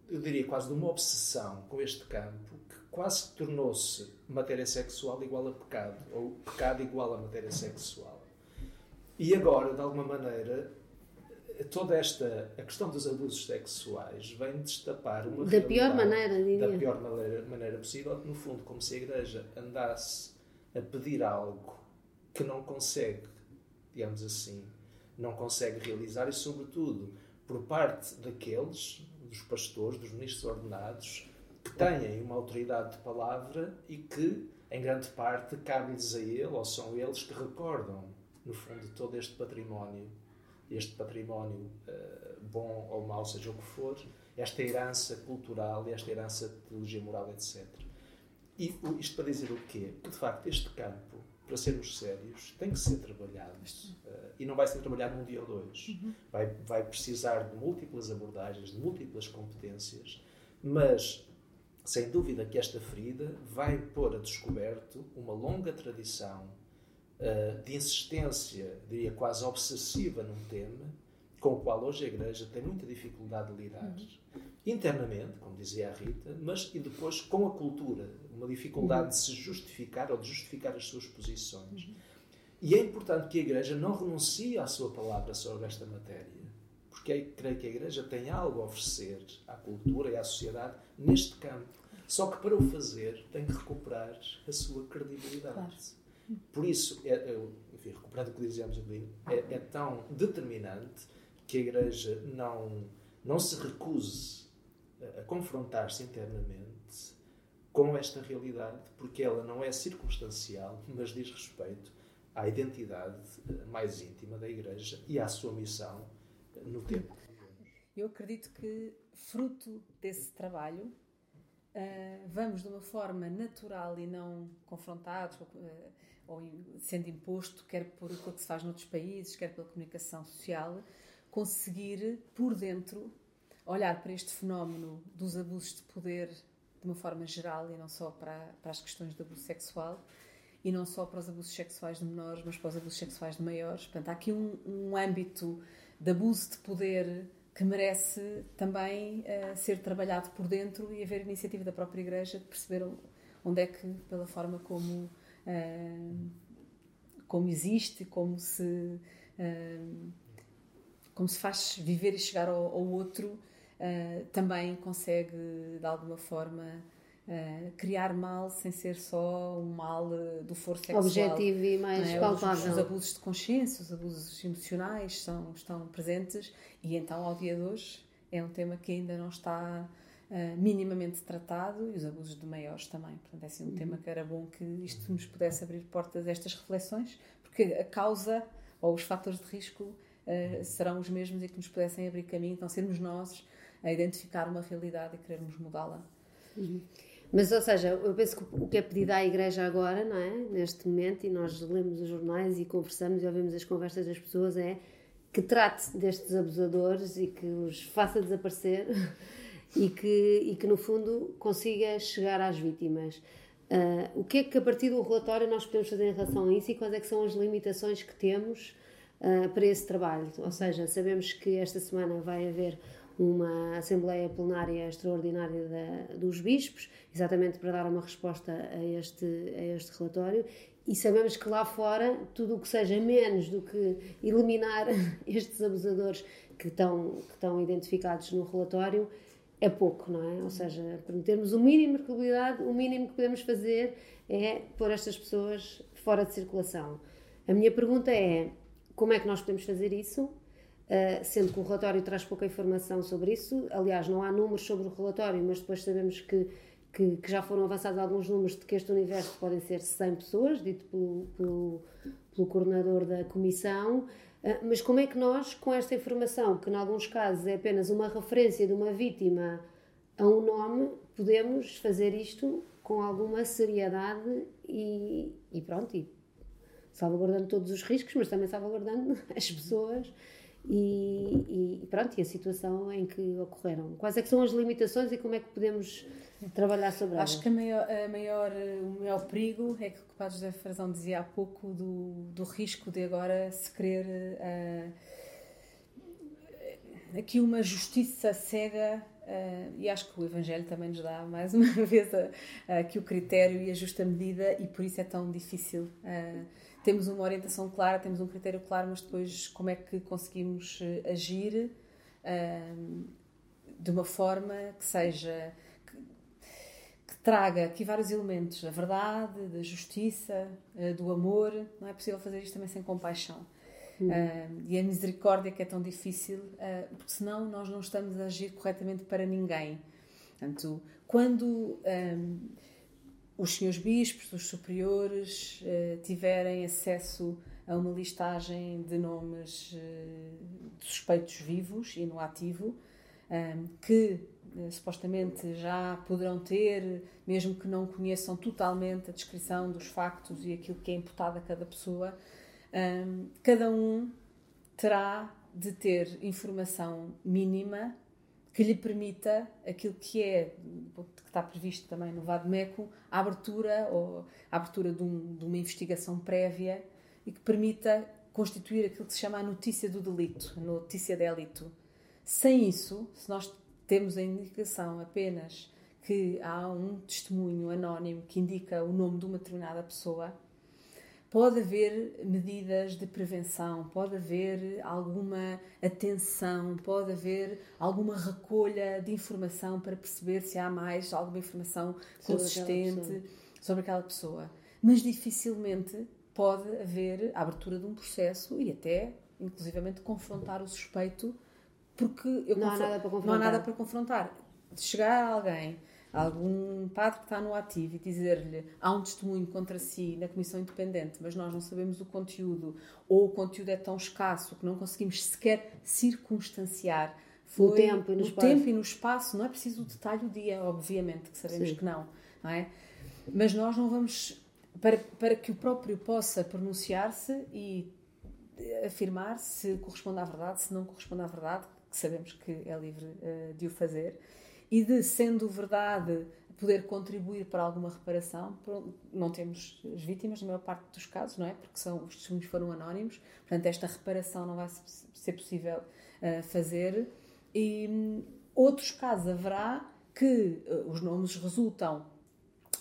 eu diria quase de uma obsessão com este campo quase tornou-se matéria sexual igual a pecado, ou pecado igual a matéria sexual. E agora, de alguma maneira, toda esta a questão dos abusos sexuais vem destapar uma da pior maneira diria. da pior maneira, maneira possível no fundo como se a igreja andasse a pedir algo que não consegue digamos assim não consegue realizar e sobretudo por parte daqueles dos pastores dos ministros ordenados que têm uma autoridade de palavra e que em grande parte cabe-lhes a ele ou são eles que recordam no fundo todo este património este património uh, bom ou mau, seja o que for, esta herança cultural, esta herança de teologia moral, etc. E isto para dizer o quê? Que, de facto, este campo, para sermos sérios, tem que ser trabalhado. Uh, e não vai ser trabalhado num dia ou dois. Uhum. Vai, vai precisar de múltiplas abordagens, de múltiplas competências, mas sem dúvida que esta ferida vai pôr a descoberto uma longa tradição uh, de insistência, diria quase obsessiva num tema, com o qual hoje a Igreja tem muita dificuldade de lidar. Uhum. Internamente, como dizia a Rita, mas e depois com a cultura, uma dificuldade uhum. de se justificar ou de justificar as suas posições. Uhum. E é importante que a Igreja não renuncie à sua palavra sobre esta matéria, porque creio que a Igreja tem algo a oferecer à cultura e à sociedade neste campo. Só que para o fazer tem que recuperar a sua credibilidade. Claro. Por isso, é, é, enfim, recuperando o que dizíamos ali, é, é, tão determinante que a Igreja não, não se recuse a, confrontar-se internamente com esta realidade, porque ela não é circunstancial, mas diz respeito à identidade eh, mais íntima da Igreja e à sua missão no tempo. Eu acredito que, fruto desse trabalho, uh, vamos de uma forma natural e não confrontados, uh, ou sendo imposto, quer por aquilo que se faz noutros países, quer pela comunicação social, conseguir, por dentro, olhar para este fenómeno dos abusos de poder de uma forma geral e não só para, para as questões do abuso sexual e não só para os abusos sexuais de menores, mas para os abusos sexuais de maiores. Portanto, há aqui um, um âmbito de abuso de poder que merece também uh, ser trabalhado por dentro e haver iniciativa da própria Igreja de perceber onde é que, pela forma como, uh, como existe, como se, uh, como se faz viver e chegar ao, ao outro, também consegue, de alguma forma, Uh, criar mal sem ser só um mal uh, do foro sexual. Objetivo e mais é? palpável. Os, os, abusos de consciência, os abusos emocionais são, estão presentes e então, ao dia de hoje, é um tema que ainda não está uh, minimamente tratado e os abusos de maiores também. Portanto, é assim um uhum. tema que era bom que isto nos pudesse abrir portas a estas reflexões, porque a causa ou os fatores de risco serão os mesmos e que nos pudessem abrir caminho, então sermos nós a identificar uma realidade e querermos mudá-la. Uhum. Mas, ou seja, eu penso que o que é pedido à Igreja agora, não é? Neste momento, e nós lemos os jornais e conversamos e ouvimos as conversas das pessoas, é que trate destes abusadores e que os faça desaparecer e que, e que no fundo, consiga chegar às vítimas. Uh, o que é que, a partir do relatório, nós podemos fazer em relação a isso e quais é que são as limitações que temos uh, para esse trabalho? Ou seja, sabemos que esta semana vai haver uma Assembleia Plenária Extraordinária da, dos Bispos, exatamente para dar uma resposta a este, a este relatório. E sabemos que lá fora, tudo o que seja menos do que eliminar estes abusadores que estão, que estão identificados no relatório é pouco, não é? Ou seja, para termos o mínimo de credibilidade, o mínimo que podemos fazer é pôr estas pessoas fora de circulação. A minha pergunta é: como é que nós podemos fazer isso? Uh, sendo que o relatório traz pouca informação sobre isso. Aliás, não há números sobre o relatório, mas depois sabemos que, que, que já foram avançados alguns números de que este universo podem ser 100 pessoas, dito pelo, pelo, pelo coordenador da comissão. Uh, mas como é que nós, com esta informação, que em alguns casos é apenas uma referência de uma vítima a um nome, podemos fazer isto com alguma seriedade e, e pronto, e salvaguardando todos os riscos, mas também salvaguardando as pessoas e, e, pronto, e a situação em que ocorreram. Quais é que são as limitações e como é que podemos trabalhar sobre elas? Acho que a maior, a maior, o maior perigo é que o Padre José Frazão dizia há pouco do, do risco de agora se querer uh, aqui uma justiça cega uh, e acho que o Evangelho também nos dá mais uma vez aqui o critério e a justa medida e por isso é tão difícil uh, temos uma orientação clara, temos um critério claro, mas depois como é que conseguimos eh, agir uh, de uma forma que seja que, que, traga aqui vários elementos, a verdade, da justiça, uh, do amor. Não é possível fazer isto também sem compaixão. Hum. Uh, e a misericórdia que é tão difícil, porque senão nós não estamos a agir corretamente para ninguém. Portanto, quando os senhores bispos, os superiores, eh, tiverem acesso a uma listagem de nomes eh, de suspeitos vivos e no ativo, eh, que supostamente já poderão ter, mesmo que não conheçam totalmente a descrição dos factos e aquilo que é imputado a cada pessoa, cada um terá de ter informação mínima que lhe permita aquilo que é, que está previsto também no VADMECO, a abertura, ou a abertura de, um, de, uma investigação prévia e que permita constituir aquilo que se chama a notícia do delito, a notícia de delito. Sem isso, se nós temos a indicação apenas que há um testemunho anónimo que indica o nome de uma determinada pessoa, pode haver medidas de prevenção, pode haver alguma atenção, pode haver alguma recolha de informação para perceber se há mais alguma informação sobre consistente aquela sobre aquela pessoa. Mas dificilmente pode haver a abertura de um processo e até, inclusivamente, confrontar o suspeito, porque não, há nada para confrontar. não há nada para confrontar. Chegar a alguém algum padre que está no ativo e dizer-lhe há um testemunho contra si na Comissão Independente, mas nós não sabemos o conteúdo, ou o conteúdo é tão escasso que não conseguimos sequer circunstanciar foi no tempo e no, espaço. tempo e no espaço. Não é preciso o detalhe do dia, obviamente, que sabemos Sim. que não, não é? Mas nós não vamos. Para, para que o próprio possa pronunciar-se e afirmar se corresponde à verdade, se não corresponde à verdade, que sabemos que é livre uh, de o fazer, e de, sendo verdade, poder contribuir para alguma reparação. Não temos as vítimas, na maior parte dos casos, não é? Porque são, os testemunhos foram anónimos, portanto, esta reparação não vai ser possível uh, fazer. E um, outros casos haverá que uh, os nomes resultam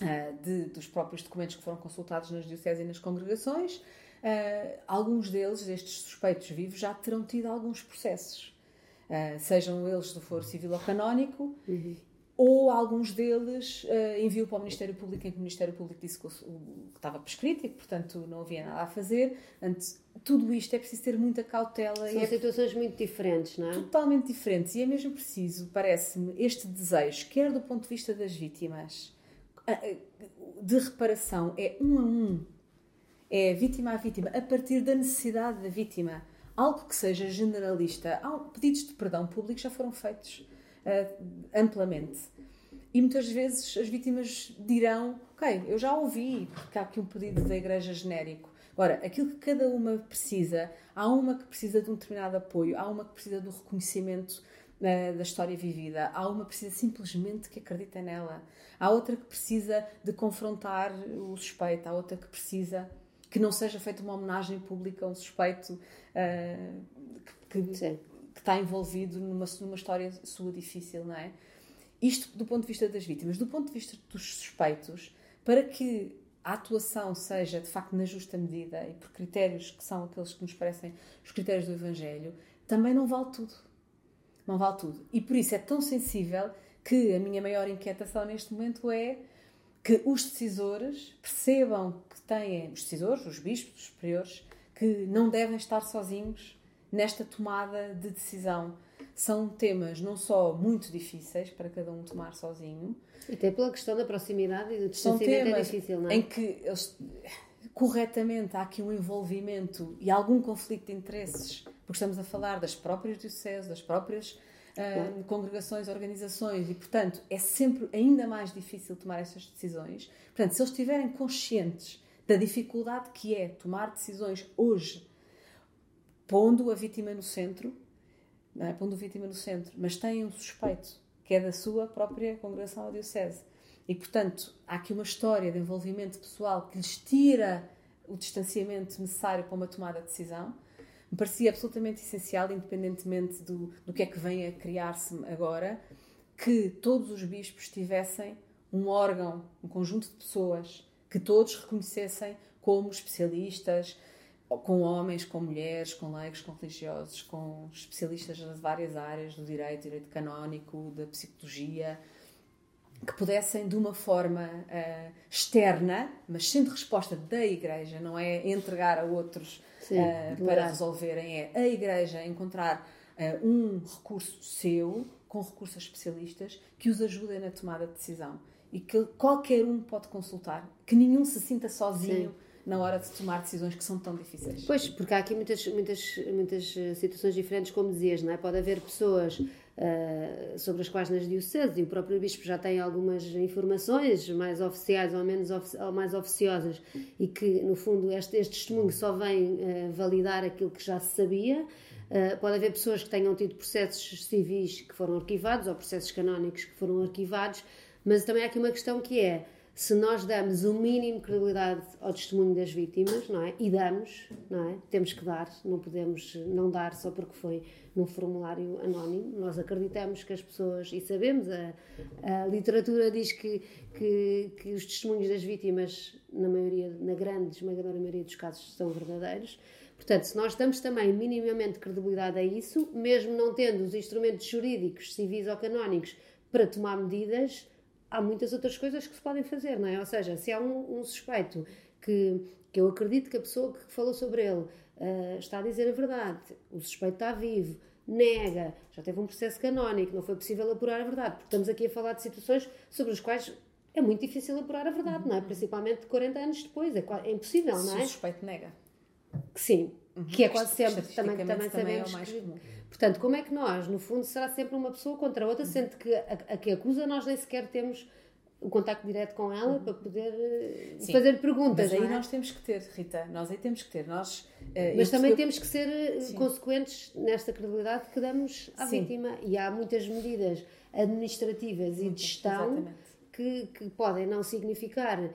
uh, de, dos próprios documentos que foram consultados nas dioceses e nas congregações. alguns deles, destes suspeitos vivos, já terão tido alguns processos. Uh, sejam eles do foro civil ou canónico, uhum ou alguns deles uh, enviou para o Ministério Público em que o Ministério Público disse que, o, o, que estava prescrito e que, portanto, não havia nada a fazer. Antes, tudo isto é preciso ter muita cautela. São é situações muito diferentes, não é? Totalmente diferentes. E é mesmo preciso, parece-me, este desejo, quer do ponto de vista das vítimas, de reparação, é um a um. É vítima a vítima, a partir da necessidade da vítima. Algo que seja generalista. Pedidos de perdão público já foram feitos uh, amplamente. E muitas vezes as vítimas dirão: Ok, eu já ouvi que há aqui um pedido da igreja genérico. Agora, aquilo que cada uma precisa, há uma que precisa de um determinado apoio, há uma que precisa do reconhecimento uh, da história vivida, há uma que precisa simplesmente que acredita nela, há outra que precisa de confrontar o suspeito, há outra que precisa que não seja feita uma homenagem pública a um suspeito uh, que, que, está envolvido numa, numa história sua difícil, não é? Isto do ponto de vista das vítimas. Do ponto de vista dos suspeitos, para que a atuação seja de facto na justa medida e por critérios que são aqueles que nos parecem os critérios do Evangelho, também não vale tudo. Não vale tudo. E por isso é tão sensível que a minha maior inquietação neste momento é que os decisores percebam têm, os decisores, os bispos, os superiores, que não devem estar sozinhos nesta tomada de decisão. São temas não só muito difíceis para cada um tomar sozinho. Até pela questão da proximidade e do distanciamento é difícil, não é? Em que eles, corretamente há aqui um envolvimento e algum conflito de interesses, porque estamos a falar das próprias dioceses, das próprias uh, congregações, organizações, e portanto é sempre ainda mais difícil tomar essas decisões. Portanto, se eles estiverem conscientes da dificuldade que é tomar decisões hoje pondo a vítima no centro, não é? pondo a vítima no centro, mas tem um suspeito que é da sua própria congregação ou diocese. E, portanto, há aqui uma história de envolvimento pessoal que lhes tira o distanciamento necessário para uma tomada de decisão. Me parecia absolutamente essencial, independentemente do, do que é que vem a criar-se agora, que todos os bispos tivessem um órgão, um conjunto de pessoas que todos reconhecessem como especialistas, com homens, com mulheres, com leigos, com religiosos, com especialistas das várias áreas do direito, direito canónico, da psicologia, que pudessem de uma forma uh, externa, mas sendo resposta da Igreja, não é entregar a outros Sim, uh, para resolverem, é a Igreja encontrar uh, um recurso seu, com recursos especialistas, que os ajudem na tomada de decisão e que qualquer um pode consultar, que nenhum se sinta sozinho. Sim na hora de tomar decisões que são tão difíceis. Pois, porque há aqui muitas, muitas, muitas eh, situações diferentes, como dizias, não é? Pode haver pessoas uh, sobre as quais nas dioceses e o próprio bispo já tem algumas informações mais oficiais ou menos ofici ou mais oficiosas e que, no fundo, este, este testemunho só vem uh, validar aquilo que já se sabia. Uh, pode haver pessoas que tenham tido processos civis que foram arquivados ou processos canónicos que foram arquivados, mas também há aqui uma questão que é se nós damos o mínimo de credibilidade ao testemunho das vítimas, não é? E damos, não é? Temos que dar, não podemos não dar só porque foi num formulário anónimo. Nós acreditamos que as pessoas, e sabemos, a, a literatura diz que, que, que, os testemunhos das vítimas, na maioria, na grande, esmagadora maioria dos casos, são verdadeiros. Portanto, se nós damos também minimamente credibilidade a isso, mesmo não tendo os instrumentos jurídicos, civis ou canónicos, para tomar medidas, há muitas outras coisas que se podem fazer, não é? Ou seja, se há um, um suspeito que, que eu acredito que a pessoa que falou sobre ele uh, está a dizer a verdade, o suspeito está vivo, nega, já teve um processo canónico, não foi possível apurar a verdade, porque estamos aqui a falar de situações sobre as quais é muito difícil apurar a verdade, uhum. não é? Principalmente 40 anos depois, é, é impossível, não é? Se o suspeito nega. Sim, uhum. que é quase sempre, também, também, também é o mais que, comum Portanto, como é que nós, no fundo, será sempre uma pessoa contra a outra, sendo que a, a, que acusa nós nem sequer temos o contacto direto com ela uhum. para poder eh, Sim. fazer perguntas. Mas aí é? nós temos que ter, Rita, nós aí temos que ter. Nós, uh, Mas também temos que ser eh, Sim. consequentes nesta credibilidade que damos à Sim. vítima. E há muitas medidas administrativas e de gestão Exatamente que, que podem não significar uh,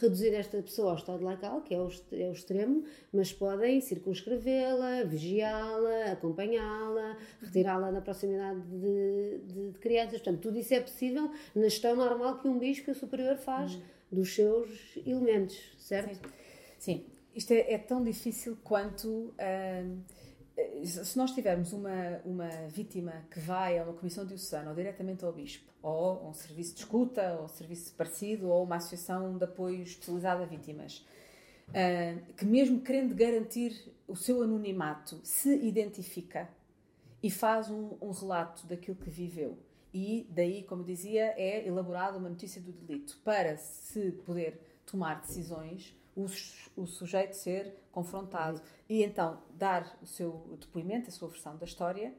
reduzir esta pessoa ao estado laical, que é o, é o extremo, mas podem circunscrevê-la, vigiá-la, acompanhá-la, retirá-la da proximidade de, de, de, crianças. Portanto, tudo isso é possível na gestão normal que um bispo superior faz uhum. dos seus elementos, certo? Sim, Sim. isto é, é, tão difícil quanto. Uh se nós tivermos uma, uma vítima que vai a uma comissão diocesana ou diretamente ao bispo, ou a um serviço de escuta, ou um serviço parecido, ou uma associação de apoio especializada a vítimas, uh, que mesmo querendo garantir o seu anonimato, se identifica e faz um, um relato daquilo que viveu. E daí, como dizia, é elaborada uma notícia do delito para se poder tomar decisões o, o sujeito ser confrontado e então dar o seu depoimento, a sua versão da história,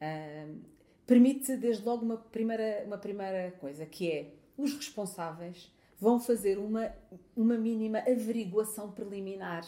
uh, permite desde logo uma primeira, uma primeira coisa, que é os responsáveis vão fazer uma, uma mínima averiguação preliminar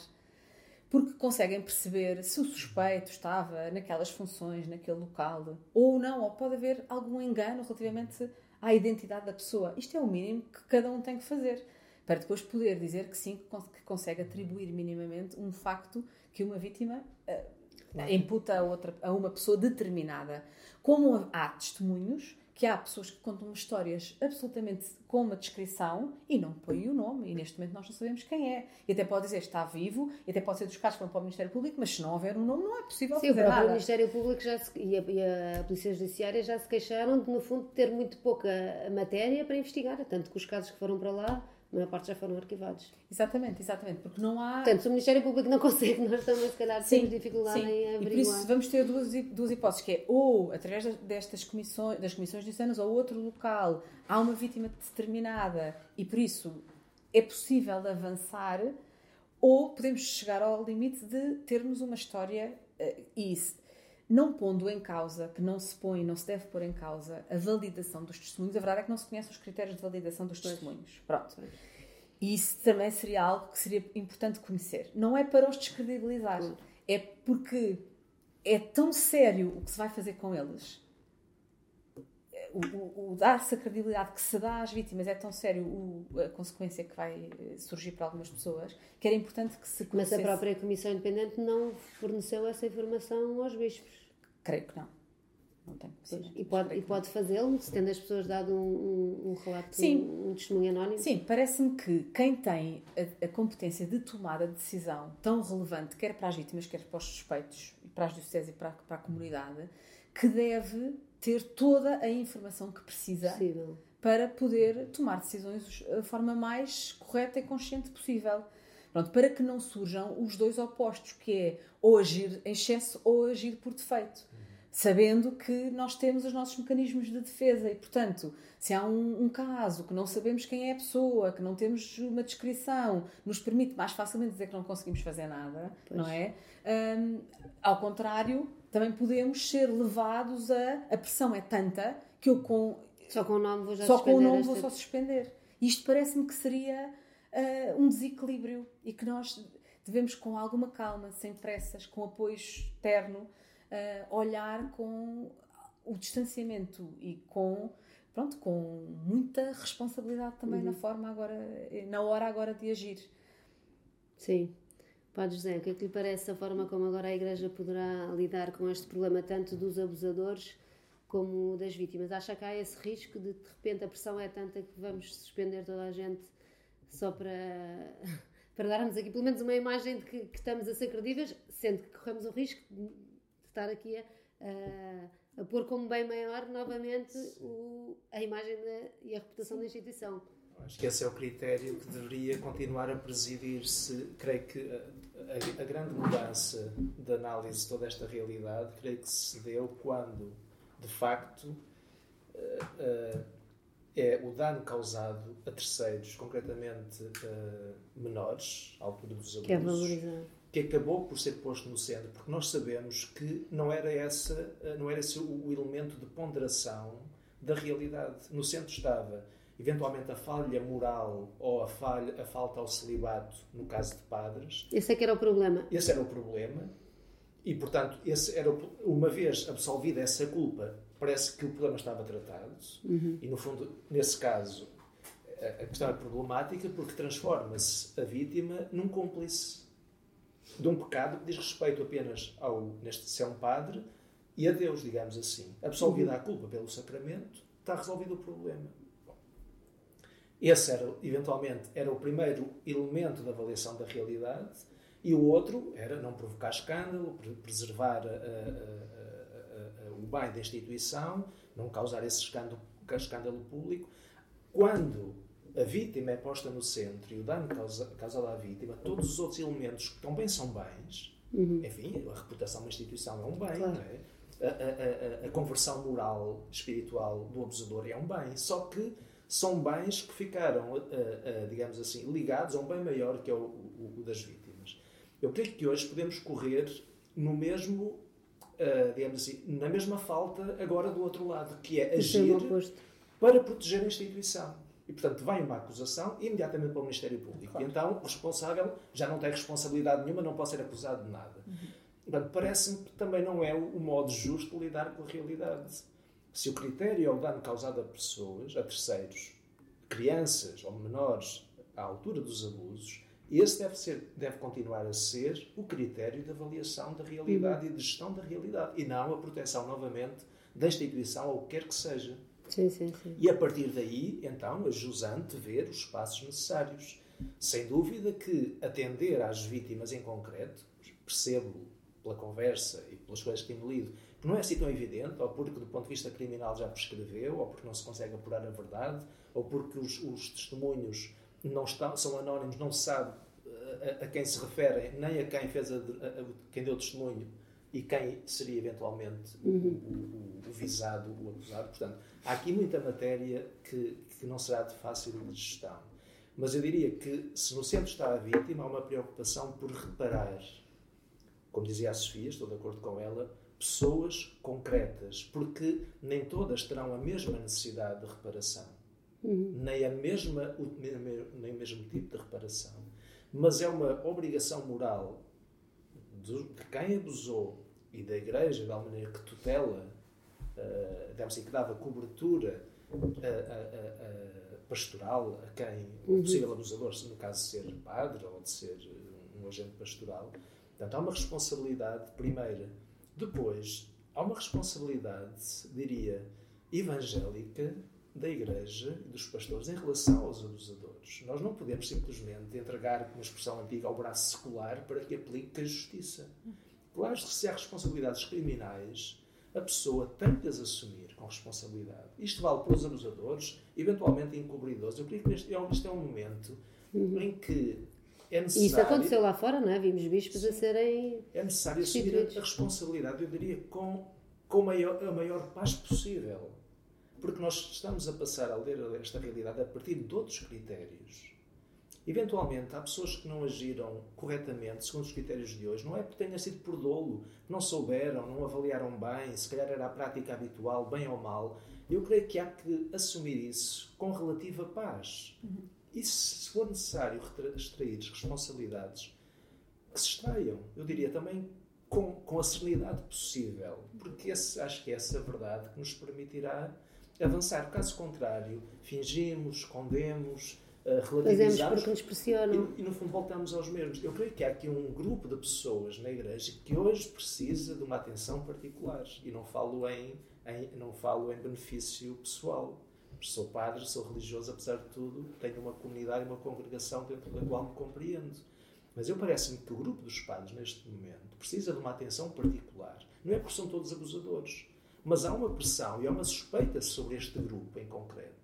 porque conseguem perceber se o suspeito estava naquelas funções, naquele local, ou não, ou pode haver algum engano relativamente à identidade da pessoa. Isto é o mínimo que cada um tem que fazer para depois poder dizer que sim, que consegue atribuir minimamente um facto que uma vítima uh, imputa a, outra, a uma pessoa determinada. Como há testemunhos, que há pessoas que contam histórias absolutamente com uma descrição e não põem o nome, e neste momento nós não sabemos quem é. E até pode dizer está vivo, e até pode ser dos casos que vão para o Ministério Público, mas se não houver um nome, não é possível Sim, fazer o nada. o Ministério Público já se, e, a, e a Polícia Judiciária já se queixaram de, no fundo, ter muito pouca matéria para investigar, tanto que os casos que foram para lá a maior parte já foram arquivados. Exatamente, exatamente, porque não há. Portanto, se o Ministério Público não consegue, nós também, se calhar, sim, temos dificuldade sim. em averiguar. E por isso vamos ter duas, duas hipóteses, que é ou através destas comissões, das comissões diocesanas ou outro local, há uma vítima determinada e por isso é possível avançar, ou podemos chegar ao limite de termos uma história uh, e não pondo em causa, que não se põe, não se deve pôr em causa a validação dos testemunhos, a verdade é que não se conhecem os critérios de validação dos testemunhos. Pronto. E isso também seria algo que seria importante conhecer. Não é para os descredibilizar, é porque é tão sério o que se vai fazer com eles. O, o, o dar-se a credibilidade que se dá às vítimas é tão sério o, a consequência que vai eh, surgir para algumas pessoas que era importante que se conhecesse. Mas a própria Comissão Independente não forneceu essa informação aos bispos. Creio que não. Não tenho E pode, e pode fazê-lo, se tendo as pessoas dado um, um, relato, Sim. Um, um, testemunho anónimo? Sim, parece-me que quem tem a, a, competência de tomar a decisão tão relevante, quer para as vítimas, quer para os suspeitos, para as dioceses e para, para a comunidade, que deve ter toda a informação que precisa possível. para poder tomar decisões da forma mais correta e consciente possível. Pronto, para que não surjam os dois opostos, que é ou agir em excesso ou agir por defeito. Sabendo que nós temos os nossos mecanismos de defesa e, portanto, se há um, um, caso que não sabemos quem é a pessoa, que não temos uma descrição, nos permite mais facilmente dizer que não conseguimos fazer nada, pois. não é? Um, ao contrário, também podemos ser levados a. A pressão é tanta que eu com. Só com o nome vou já Só com o nome vou só suspender. Isto parece-me que seria uh, um desequilíbrio e que nós devemos, com alguma calma, sem pressas, com apoio externo, uh, olhar com o distanciamento e com pronto com muita responsabilidade também uhum. na forma agora na hora agora de agir sim Padre José, o que é que lhe parece a forma como agora a Igreja poderá lidar com este problema tanto dos abusadores como das vítimas? Acha que há esse risco de de repente a pressão é tanta que vamos suspender toda a gente só para, para darmos aqui pelo menos uma imagem de que, que estamos a ser credíveis, sendo que corremos o risco de estar aqui a, a, a pôr como bem maior novamente o, a imagem de, e a reputação da instituição. Acho que esse é o critério que deveria continuar a presidir-se. Creio que a, a, grande mudança de análise de toda esta realidade, creio que se deu quando, de facto, uh, uh, é o dano causado a terceiros, concretamente uh, menores, à altura dos abusos, que, é valorizado. Que acabou por ser posto no centro, porque nós sabemos que não era, essa, uh, não era esse o, o elemento de ponderação da realidade. No centro estava, eventualmente, a falha moral ou a, falha, a falta ao celibato, no caso de padres. Esse é que era o problema. Esse era o problema. E, portanto, esse era, uma vez absolvida essa culpa parece que o problema estava tratado uhum. e, no fundo, nesse caso, a questão é problemática porque transforma-se a vítima num cúmplice de um pecado que diz respeito apenas ao, neste ser um padre e a Deus, digamos assim. Absolvida uhum. a culpa pelo sacramento, está resolvido o problema. Esse era, eventualmente, era o primeiro elemento da avaliação da realidade e o outro era não provocar escândalo, preservar a, a, a, o bem da instituição, não causar esse escândalo, escândalo público. Quando a vítima é posta no centro e o dano causado à vítima, todos os outros elementos que também são bens, uhum. enfim, a reputação da instituição é um bem, claro. é? a, a, a, a, conversão moral, espiritual do abusador é um bem, só que são bens que ficaram, digamos assim, ligados a um bem maior que é o, o, o das vítimas. Eu creio que hoje podemos correr no mesmo, digamos assim, na mesma falta agora do outro lado, que é agir para proteger a instituição. E, portanto, vem uma acusação imediatamente para o Ministério Público. Claro. E então o responsável já não tem responsabilidade nenhuma, não pode ser acusado de nada. Uhum. Portanto, parece-me que também não é o modo justo de lidar com a realidade. Se o critério é o dano causado a pessoas, a terceiros, crianças ou menores à altura dos abusos, esse deve, ser, deve continuar a ser o critério de avaliação da realidade uhum. e de gestão da realidade, e não a proteção, novamente, da instituição ou o que quer que seja. Sim, sim, sim. E a partir daí, então, é jusante ver os passos necessários. Sem dúvida que atender às vítimas em concreto, percebo pela conversa e pelas coisas que tenho lido, que não é assim tão evidente, ou porque do ponto de vista criminal já prescreveu, ou porque não se consegue apurar a verdade, ou porque os, os testemunhos não estão, são anónimos, não se sabe eh, a, a, quem se referem, nem a quem fez a, a, quem deu testemunho e quem seria eventualmente uhum. o, o, o, visado, o acusado. Portanto, há aqui muita matéria que, que não será de fácil gestão. Mas eu diria que, se no centro está a vítima, há uma preocupação por reparar, como dizia a Sofia, estou de acordo com ela, pessoas concretas, porque nem todas terão a mesma necessidade de reparação, uhum. nem, a mesma, nem o mesmo tipo de reparação. Mas é uma obrigação moral de quem abusou e da Igreja, de alguma maneira que tutela, uh, assim, que dava cobertura pastoral a quem, uhum. o possível abusador, no caso de ser padre ou de ser um agente pastoral. Portanto, há uma responsabilidade, primeira. Depois, há uma responsabilidade, diria, evangélica da Igreja e dos pastores em relação aos abusadores. Nós não podemos simplesmente entregar, com uma expressão antiga, ao braço secular para que aplique a justiça. Claro que se há responsabilidades criminais, a pessoa tem que as assumir com responsabilidade. Isto vale para os abusadores, eventualmente encobridores. Eu creio que este é um, este é um momento uhum. em que é necessário. E isso aconteceu lá fora, não é? Vimos bispos a serem. É necessário assumir a, a responsabilidade, eu diria, com, com maior, a maior paz possível. Porque nós estamos a passar a ler esta realidade a partir de outros critérios Eventualmente, há pessoas que não agiram corretamente, segundo os critérios de hoje, não é porque tenha sido por dolo, não souberam, não avaliaram bem, se calhar era a prática habitual, bem ou mal. Eu creio que há que assumir isso com relativa paz. E se for necessário extrair responsabilidades, que se extraiam. Eu diria também com, com a serenidade possível, porque esse, acho que é essa verdade que nos permitirá avançar. Caso contrário, fingimos, escondemos, relativizamos. porque nos pressionam. E, e, no fundo voltamos aos mesmos. Eu creio que há aqui um grupo de pessoas na Igreja que hoje precisa de uma atenção particular. E não falo em, em não falo em benefício pessoal. Sou padre, sou religioso, apesar de tudo, tenho uma comunidade, uma congregação dentro da qual me compreendo. Mas eu parece-me que o grupo dos padres, neste momento, precisa de uma atenção particular. Não é porque são todos abusadores, mas há uma pressão e há uma suspeita sobre este grupo em concreto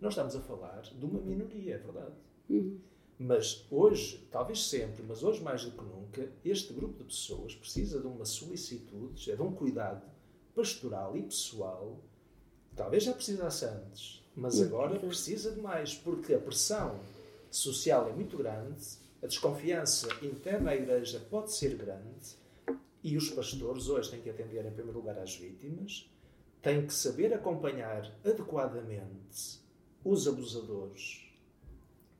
nós estamos a falar de uma minoria, é verdade. Uhum. Mas hoje, talvez sempre, mas hoje mais do que nunca, este grupo de pessoas precisa de uma solicitude, de um cuidado pastoral e pessoal. Talvez já precisasse antes, mas agora precisa de mais, porque a pressão social é muito grande, a desconfiança interna à Igreja pode ser grande e os pastores hoje têm que atender, em primeiro lugar, às vítimas, têm que saber acompanhar adequadamente os abusadores,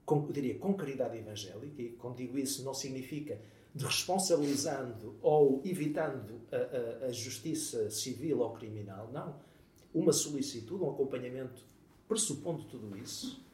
com, eu diria, com caridade evangélica, e quando digo isso não significa responsabilizando ou evitando a, a, a justiça civil ou criminal, não. uma solicitude, um acompanhamento pressupondo tudo isso,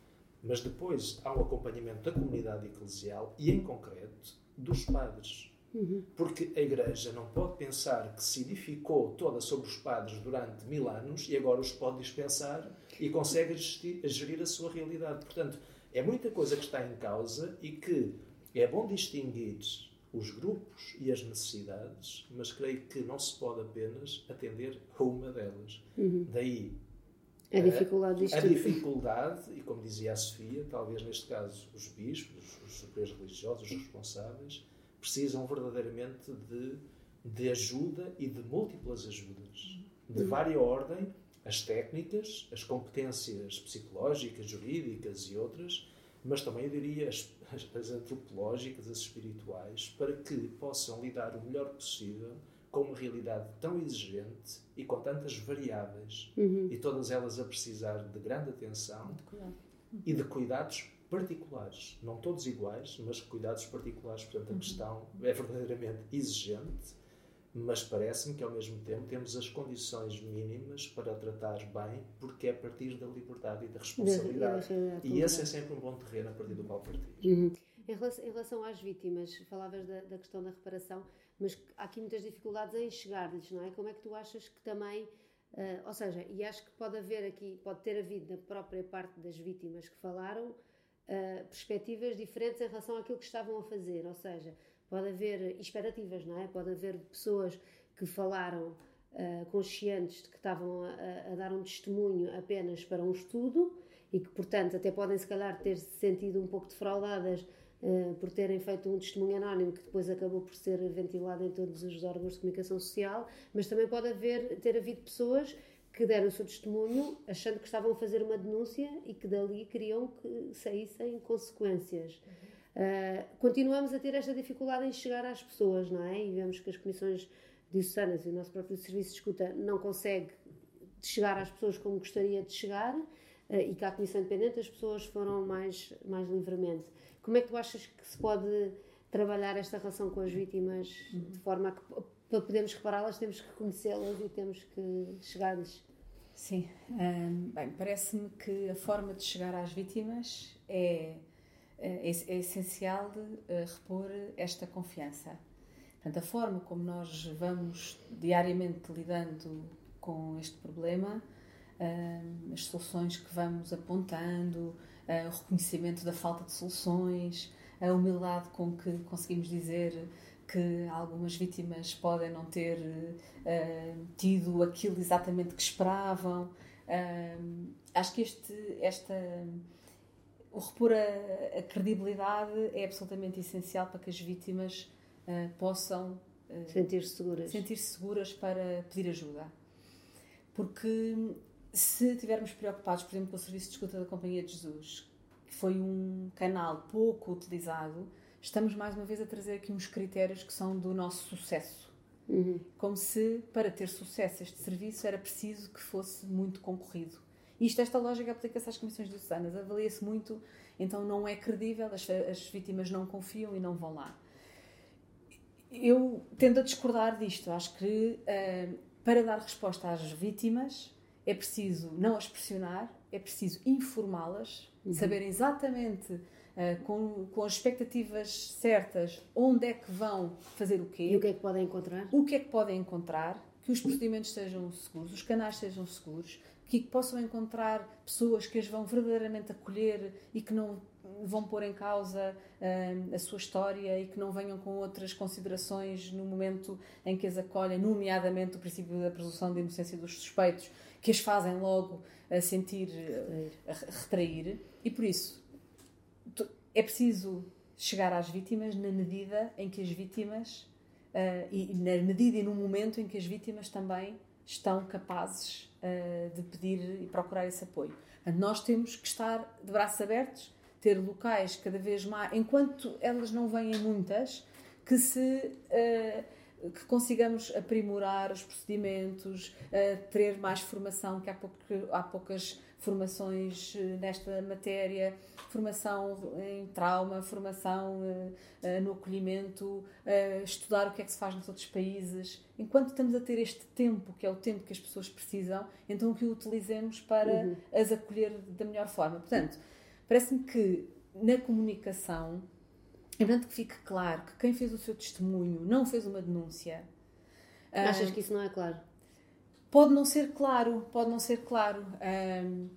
mas depois há um acompanhamento da comunidade eclesial e, em concreto, dos padres. Uhum. Porque a Igreja não pode pensar que se edificou toda sobre os padres durante mil anos e agora os pode dispensar e consegue gerir a sua realidade. Portanto, é muita coisa que está em causa e que é bom distinguir os grupos e as necessidades, mas creio que não se pode apenas atender a uma delas. Uhum. Daí a dificuldade, a, a dificuldade, e como dizia a Sofia, talvez neste caso os bispos, os superiores religiosos, os responsáveis, precisam verdadeiramente de, de ajuda e de múltiplas ajudas, de uhum. vária ordem, as técnicas, as competências psicológicas, jurídicas e outras, mas também eu diria as, as antropológicas, as espirituais, para que possam lidar o melhor possível com uma realidade tão exigente e com tantas variáveis uhum. e todas elas a precisar de grande atenção de e de cuidados particulares, não todos iguais, mas cuidados particulares. Portanto, a uhum. questão é verdadeiramente exigente, mas parece-me que ao mesmo tempo temos as condições mínimas para tratar bem, porque é a partir da liberdade e da responsabilidade. e esse é sempre um bom terreno a partir do qual partir. Uhum. Em, relação, em relação, às vítimas, falavas da, da, questão da reparação, mas há aqui muitas dificuldades em chegar-lhes, não é? Como é que tu achas que também. Uh, ou seja, e acho que pode haver aqui, pode ter havido na própria parte das vítimas que falaram, uh, perspectivas diferentes em relação àquilo que estavam a fazer. Ou seja, pode haver expectativas, não é? Pode haver pessoas que falaram uh, conscientes de que estavam a, a, dar um testemunho apenas para um estudo e que, portanto, até podem se calhar ter se sentido um pouco defraudadas uh, por terem feito um testemunho anónimo que depois acabou por ser ventilado em todos os órgãos de comunicação social, mas também pode haver, ter havido pessoas que deram o seu testemunho achando que estavam a fazer uma denúncia e que dali queriam que saíssem consequências. Uh, continuamos a ter esta dificuldade em chegar às pessoas, não é? E vemos que as comissões diocesanas e o nosso próprio serviço de escuta não consegue chegar às pessoas como gostaria de chegar uh, e que à comissão independente as pessoas foram mais, mais livremente. Como é que tu achas que se pode trabalhar esta relação com as vítimas de forma a que para podermos repará-las temos que conhecê-las e temos que chegar-lhes? Sim, bem, parece-me que a forma de chegar às vítimas é é, é essencial uh, repor esta confiança. Portanto, a forma como nós vamos diariamente lidando com este problema, as soluções que vamos apontando, uh, o reconhecimento da falta de soluções, a humildade com que conseguimos dizer que algumas vítimas podem não ter uh, tido aquilo exatamente que esperavam. Uh, acho que este, esta o repor a, a, credibilidade é absolutamente essencial para que as vítimas uh, possam sentir-se seguras. sentir seguras para pedir ajuda. Porque se estivermos preocupados, por exemplo, com o serviço de escuta da Companhia de Jesus, que foi um canal pouco utilizado, estamos mais uma vez a trazer aqui uns critérios que são do nosso sucesso. Uhum. Como se, para ter sucesso este serviço, era preciso que fosse muito concorrido. Isto, esta lógica aplica-se às comissões diocesanas, avalia-se muito, então não é credível, as, as vítimas não confiam e não vão lá. Eu tendo a discordar disto, acho que uh, para dar resposta às vítimas é preciso não as pressionar, é preciso informá-las, uhum. saber exatamente com, com as expectativas certas onde é que vão fazer o quê. E o que é que podem encontrar? O que é que podem encontrar, que os procedimentos sejam seguros, os canais sejam seguros, que possam encontrar pessoas que as vão verdadeiramente acolher e que não vão pôr em causa uh, a sua história e que não venham com outras considerações no momento em que as acolhem, nomeadamente o princípio da presunção de inocência dos suspeitos, que as fazem logo a sentir, a retrair. E por isso é preciso chegar às vítimas na medida em que as vítimas, uh, e na medida e no momento em que as vítimas também estão capazes uh, de pedir e procurar esse apoio. Nós temos que estar de braços abertos, ter locais cada vez mais, enquanto elas não vêm muitas, que se uh, que consigamos aprimorar os procedimentos, ter mais formação, que há, pouco, há poucas formações eh, nesta matéria, formação em trauma, formação uh, no acolhimento, estudar o que é que se faz nos outros países. Enquanto estamos a ter este tempo, que é o tempo que as pessoas precisam, então que o utilizemos para uhum. as acolher da melhor forma. Portanto, parece-me que na comunicação é importante que fique claro que quem fez o seu testemunho não fez uma denúncia. Achas que isso não é claro? Pode não ser claro, pode não ser claro. Um,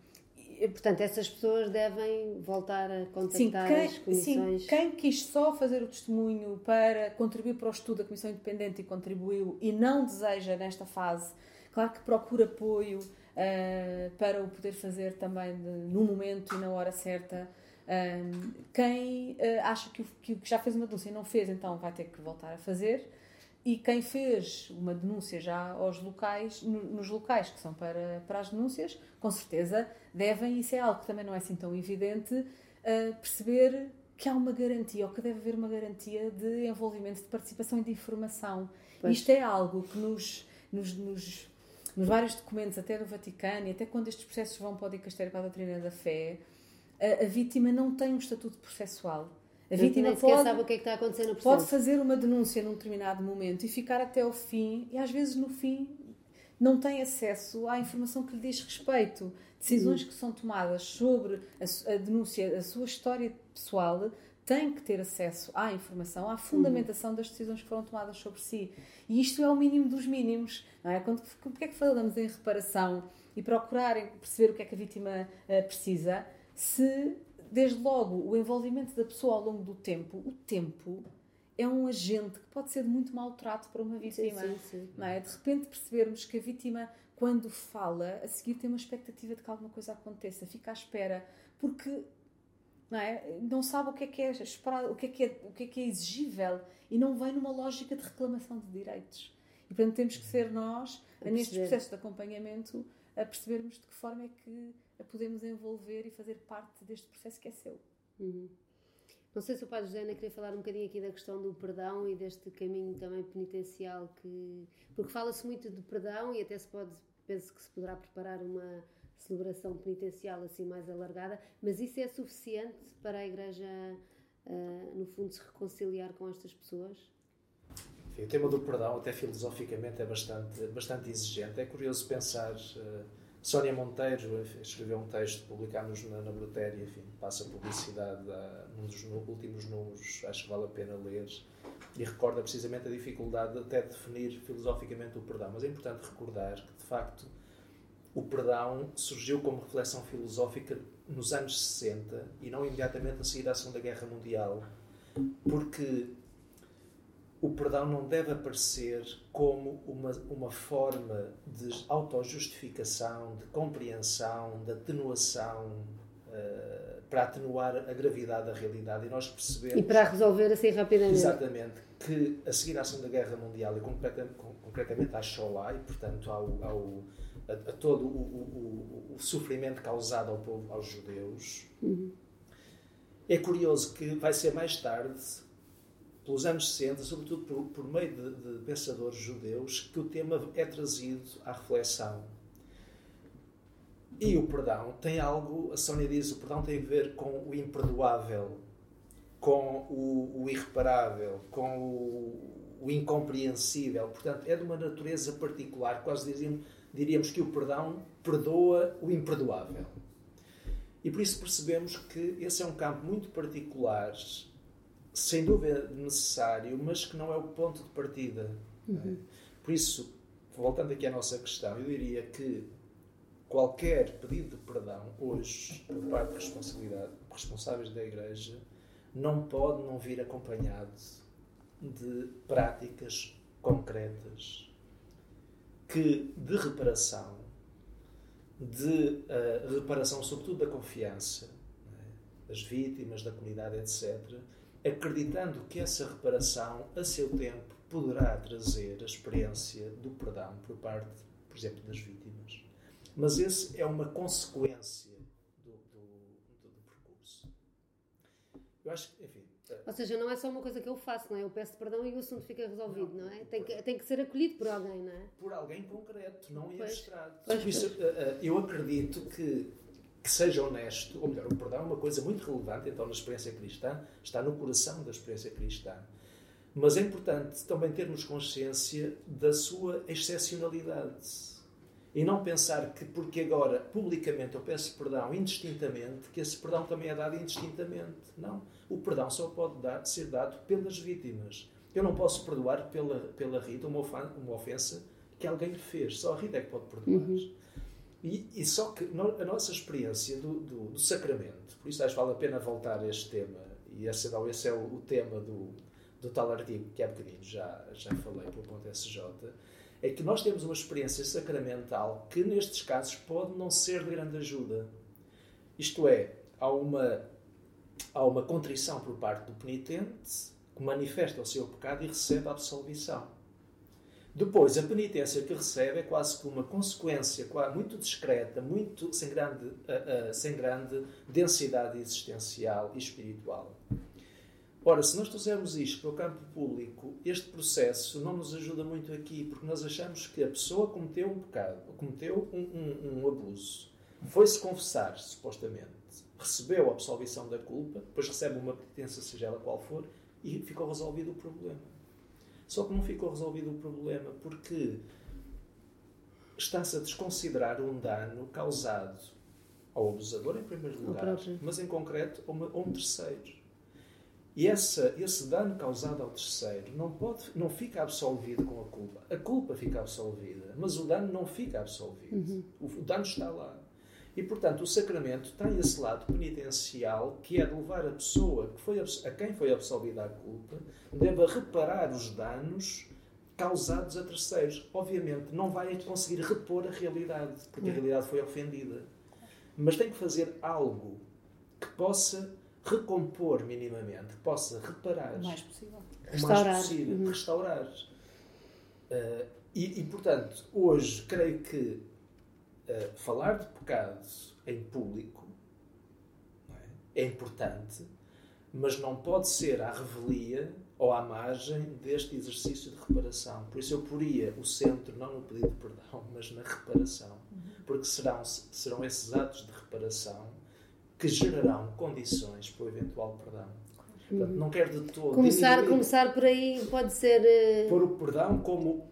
Portanto, essas pessoas devem voltar a contactar sim, quem, as comissões. Sim, quem quis só fazer o testemunho para contribuir para o estudo da Comissão Independente e contribuiu e não deseja nesta fase, claro que procura apoio uh, para o poder fazer também de, no momento e na hora certa. Um, quem uh, acha que, que já fez uma denúncia e não fez, então vai ter que voltar a fazer. E quem fez uma denúncia já aos locais, nos locais que são para, para as denúncias, com certeza devem, isso é algo que também não é assim tão evidente, uh, perceber que há uma garantia, ou que deve haver uma garantia de envolvimento, de participação e de informação. Pois. Isto é algo que nos, nos, nos, nos, vários documentos, até do Vaticano, e até quando estes processos vão para o Dicastério para a Doutrina da Fé, a, a vítima não tem um estatuto processual. A vítima pode, sabe o que é que está acontecendo. Pode fazer uma denúncia num determinado momento e ficar até o fim, e às vezes no fim não tem acesso à informação que lhe diz respeito. Decisões uhum. que são tomadas sobre a, a, denúncia, a sua história pessoal, tem que ter acesso à informação, à fundamentação das decisões que foram tomadas sobre si. E isto é o mínimo dos mínimos. Não é? Quando, porque é que falamos em reparação e procurarem perceber o que é que a vítima uh, precisa, se desde logo, o envolvimento da pessoa ao longo do tempo, o tempo é um agente que pode ser de muito mau trato para uma vítima. Sim, sim, sim. Não é? De repente percebermos que a vítima, quando fala, a seguir tem uma expectativa de que alguma coisa aconteça, fica à espera, porque não, é? não sabe o que é que é esperado, o que é que é, o que é, que é exigível e não vem numa lógica de reclamação de direitos. E portanto temos que ser nós, nestes processos de acompanhamento, a percebermos de que forma é que a podemos envolver e fazer parte deste processo que é seu. Uhum. Não sei se o Padre José ainda queria falar um bocadinho aqui da questão do perdão e deste caminho também penitencial que... Porque fala-se muito de perdão e até se pode, penso que se poderá preparar uma celebração penitencial assim mais alargada, mas isso é suficiente para a Igreja, uh, no fundo, se reconciliar com estas pessoas? Enfim, o tema do perdão, até filosoficamente, é bastante, bastante exigente. É curioso pensar... Uh, Sónia Monteiro escreveu um texto, publicámos na, na Brutéria, enfim, passa publicidade num dos últimos números, acho que vale a pena ler, e recorda precisamente a dificuldade de até definir filosoficamente o perdão. Mas é importante recordar que, de facto, o perdão surgiu como reflexão filosófica nos anos 60 e não imediatamente a seguir da Segunda Guerra Mundial, porque o perdão não deve aparecer como uma, uma forma de autojustificação, de compreensão, de atenuação, uh, para atenuar a gravidade da realidade e nós percebemos... E para resolver assim rapidamente. Exatamente, que a seguir à Segunda Guerra Mundial e concretamente, concretamente à Shoah e, portanto, ao, ao a, a, todo o, o, o, sofrimento causado ao povo, aos judeus, uhum. é curioso que vai ser mais tarde pelos anos 60, sobretudo por, por meio de, de, pensadores judeus, que o tema é trazido à reflexão. E o perdão tem algo, a Sónia diz, o perdão tem a ver com o imperdoável, com o, o irreparável, com o, o, incompreensível. Portanto, é de uma natureza particular, quase diríamos, diríamos que o perdão perdoa o imperdoável. E por isso percebemos que esse é um campo muito particular sem dúvida necessário, mas que não é o ponto de partida. Uhum. Por isso, voltando aqui à nossa questão, eu diria que qualquer pedido de perdão hoje, por parte de responsabilidade, responsáveis da Igreja, não pode não vir acompanhado de práticas concretas que de reparação, de uh, reparação sobretudo da confiança é? das vítimas, da comunidade, etc., acreditando que essa reparação, a seu tempo, poderá trazer a experiência do perdão por parte, por exemplo, das vítimas. Mas esse é uma consequência do, do, do, do percurso. Eu acho que, enfim. Eh, Ou seja, não é só uma coisa que eu faço, não é? Eu peço perdão e o assunto fica resolvido, não, não é? Tem que, tem que ser acolhido por alguém, não é? Por alguém concreto, não em abstrato. Por isso, eh, eh, eu acredito que que seja honesto, ou melhor, o perdão é uma coisa muito relevante, então, na experiência cristã, está no coração da experiência cristã. Mas é importante também termos consciência da sua excepcionalidade. E não pensar que porque agora publicamente eu peço perdão indistintamente, que esse perdão também é dado indistintamente. Não. O perdão só pode dar, ser dado pelas vítimas. Eu não posso perdoar pela, pela Rita uma, ofensa que alguém lhe fez. Só a Rita é que pode perdoar. Uhum. E, e, só que a nossa experiência do, do, do, sacramento, por isso acho que vale a pena voltar a este tema, e esse, não, esse é o, o tema do, do tal artigo que há bocadinho já, já falei pelo ponto SJ, é que nós temos uma experiência sacramental que nestes casos pode não ser de grande ajuda. Isto é, há uma, há uma contrição por parte do penitente que manifesta o seu pecado e recebe a absolvição. Depois, a penitência que recebe é quase que uma consequência muito discreta, muito sem grande, uh, uh, sem grande densidade existencial e espiritual. Ora, se nós trouxermos isto para o campo público, este processo não nos ajuda muito aqui, porque nós achamos que a pessoa cometeu um pecado, cometeu um, um, um abuso, foi-se confessar, supostamente, recebeu a absolvição da culpa, depois recebe uma penitência, seja ela qual for, e ficou resolvido o problema. Só que não ficou resolvido o problema porque está-se a desconsiderar um dano causado ao abusador, em primeiro lugar, mas em concreto a um terceiro. E essa, esse dano causado ao terceiro não, pode, não fica absolvido com a culpa. A culpa fica absolvida, mas o dano não fica absolvido. Uhum. O, o, dano está lá. E, portanto, o sacramento tem esse lado penitencial que é de levar a pessoa que foi, a quem foi absolvida a culpa deve reparar os danos causados a terceiros. Obviamente, não vai conseguir repor a realidade, porque a realidade foi ofendida. Mas tem que fazer algo que possa recompor minimamente, que possa reparar. O mais possível. O restaurar. mais possível, uhum. restaurar. Uh, e, e, portanto, hoje creio que uh, falar de pecados em público é? é importante, mas não pode ser à revelia ou à margem deste exercício de reparação. Por isso eu poria o centro não no pedido de perdão, mas na reparação. Uhum. Porque serão, serão esses atos de reparação que gerarão condições para o eventual perdão. Portanto, não quero de todo. Começar, começar por aí pode ser. Uh... Pôr o perdão como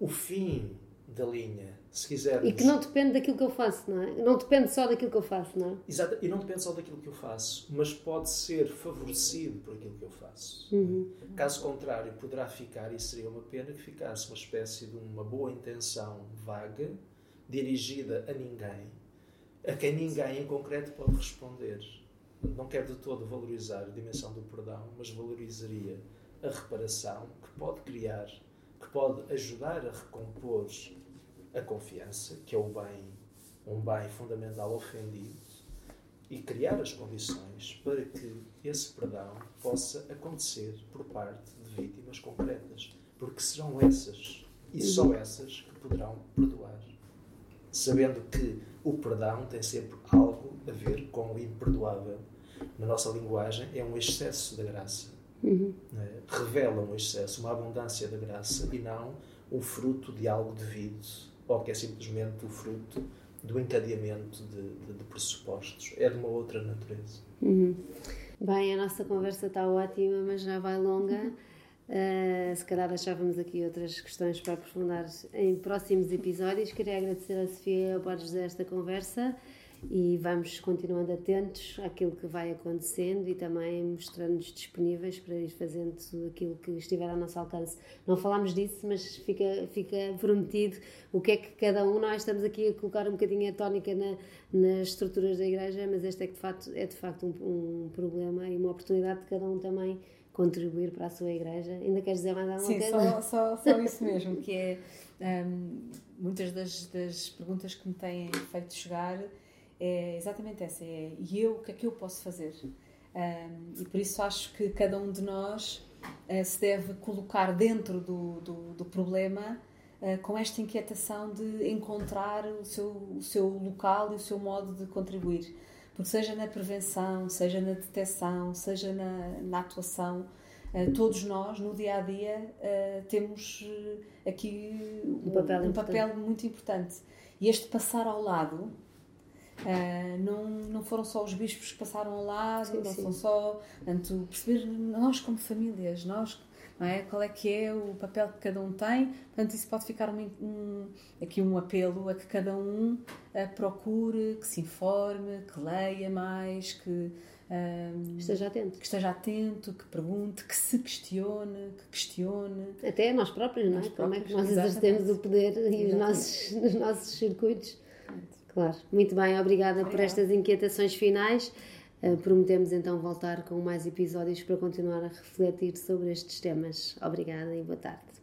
o fim da linha, se quisermos. E que não depende daquilo que eu faço, não é? Não depende só daquilo que eu faço, não é? Exato, e não depende só daquilo que eu faço, mas pode ser favorecido por aquilo que eu faço. Uhum. Caso contrário, poderá ficar, e seria uma pena que ficasse uma espécie de uma boa intenção vaga, dirigida a ninguém a quem ninguém em concreto pode responder. Não quero de todo valorizar a dimensão do perdão, mas valorizaria a reparação que pode criar, que pode ajudar a recompor a confiança, que é o bem, um bem fundamental ofendido, e criar as condições para que esse perdão possa acontecer por parte de vítimas concretas, porque serão essas e só essas que poderão perdoar, sabendo que o perdão tem sempre algo a ver com o imperdoável. Na nossa linguagem, é um excesso da graça. Uhum. É? Revela um excesso, uma abundância da graça e não o fruto de algo devido ou que é simplesmente o fruto do encadeamento de, de, de pressupostos. É de uma outra natureza. Uhum. Bem, a nossa conversa está ótima, mas já vai longa. Uh, se calhar deixávamos aqui outras questões para aprofundar em próximos episódios. Queria agradecer a Sofia e ao Padre José esta conversa e vamos continuando atentos àquilo que vai acontecendo e também mostrando-nos disponíveis para ir fazendo aquilo que estiver ao nosso alcance. Não falámos disso, mas fica, fica prometido o que é que cada um, nós estamos aqui a colocar um bocadinho a tónica na, nas estruturas da igreja, mas este é, de facto, é de facto um, um problema e uma oportunidade de cada um também contribuir para a sua igreja. Ainda queres dizer mais alguma Sim, coisa? Sim, só, só, só isso mesmo, que é um, muitas das, das perguntas que me têm feito chegar é exatamente essa, é e eu, o que é que eu posso fazer? Um, e por isso acho que cada um de nós uh, se deve colocar dentro do, do, do problema uh, com esta inquietação de encontrar o seu, o seu local e o seu modo de contribuir porque seja na prevenção, seja na detecção, seja na, na atuação, uh, todos nós, no dia a dia, temos aqui um, papel, um papel, muito importante. E este passar ao lado Uh, não, não foram só os bispos que passaram ao lado, Sim, não sim. são só. Portanto, perceber nós como famílias, nós, não é? qual é que é o papel que cada um tem. Portanto, isso pode ficar um, um- aqui um apelo a que cada um uh, procure, que se informe, que leia mais, que, um, Esteja atento. que esteja atento, que pergunte, que se questione, que questione. Até nós próprios, é? Nós Como é que nós próprios, exercemos o poder e os nossos, os nossos circuitos. Claro. Muito bem, obrigada, por Obrigada. estas inquietações finais. Uh, prometemos então voltar com mais episódios para continuar a refletir sobre estes temas. Obrigada e boa tarde.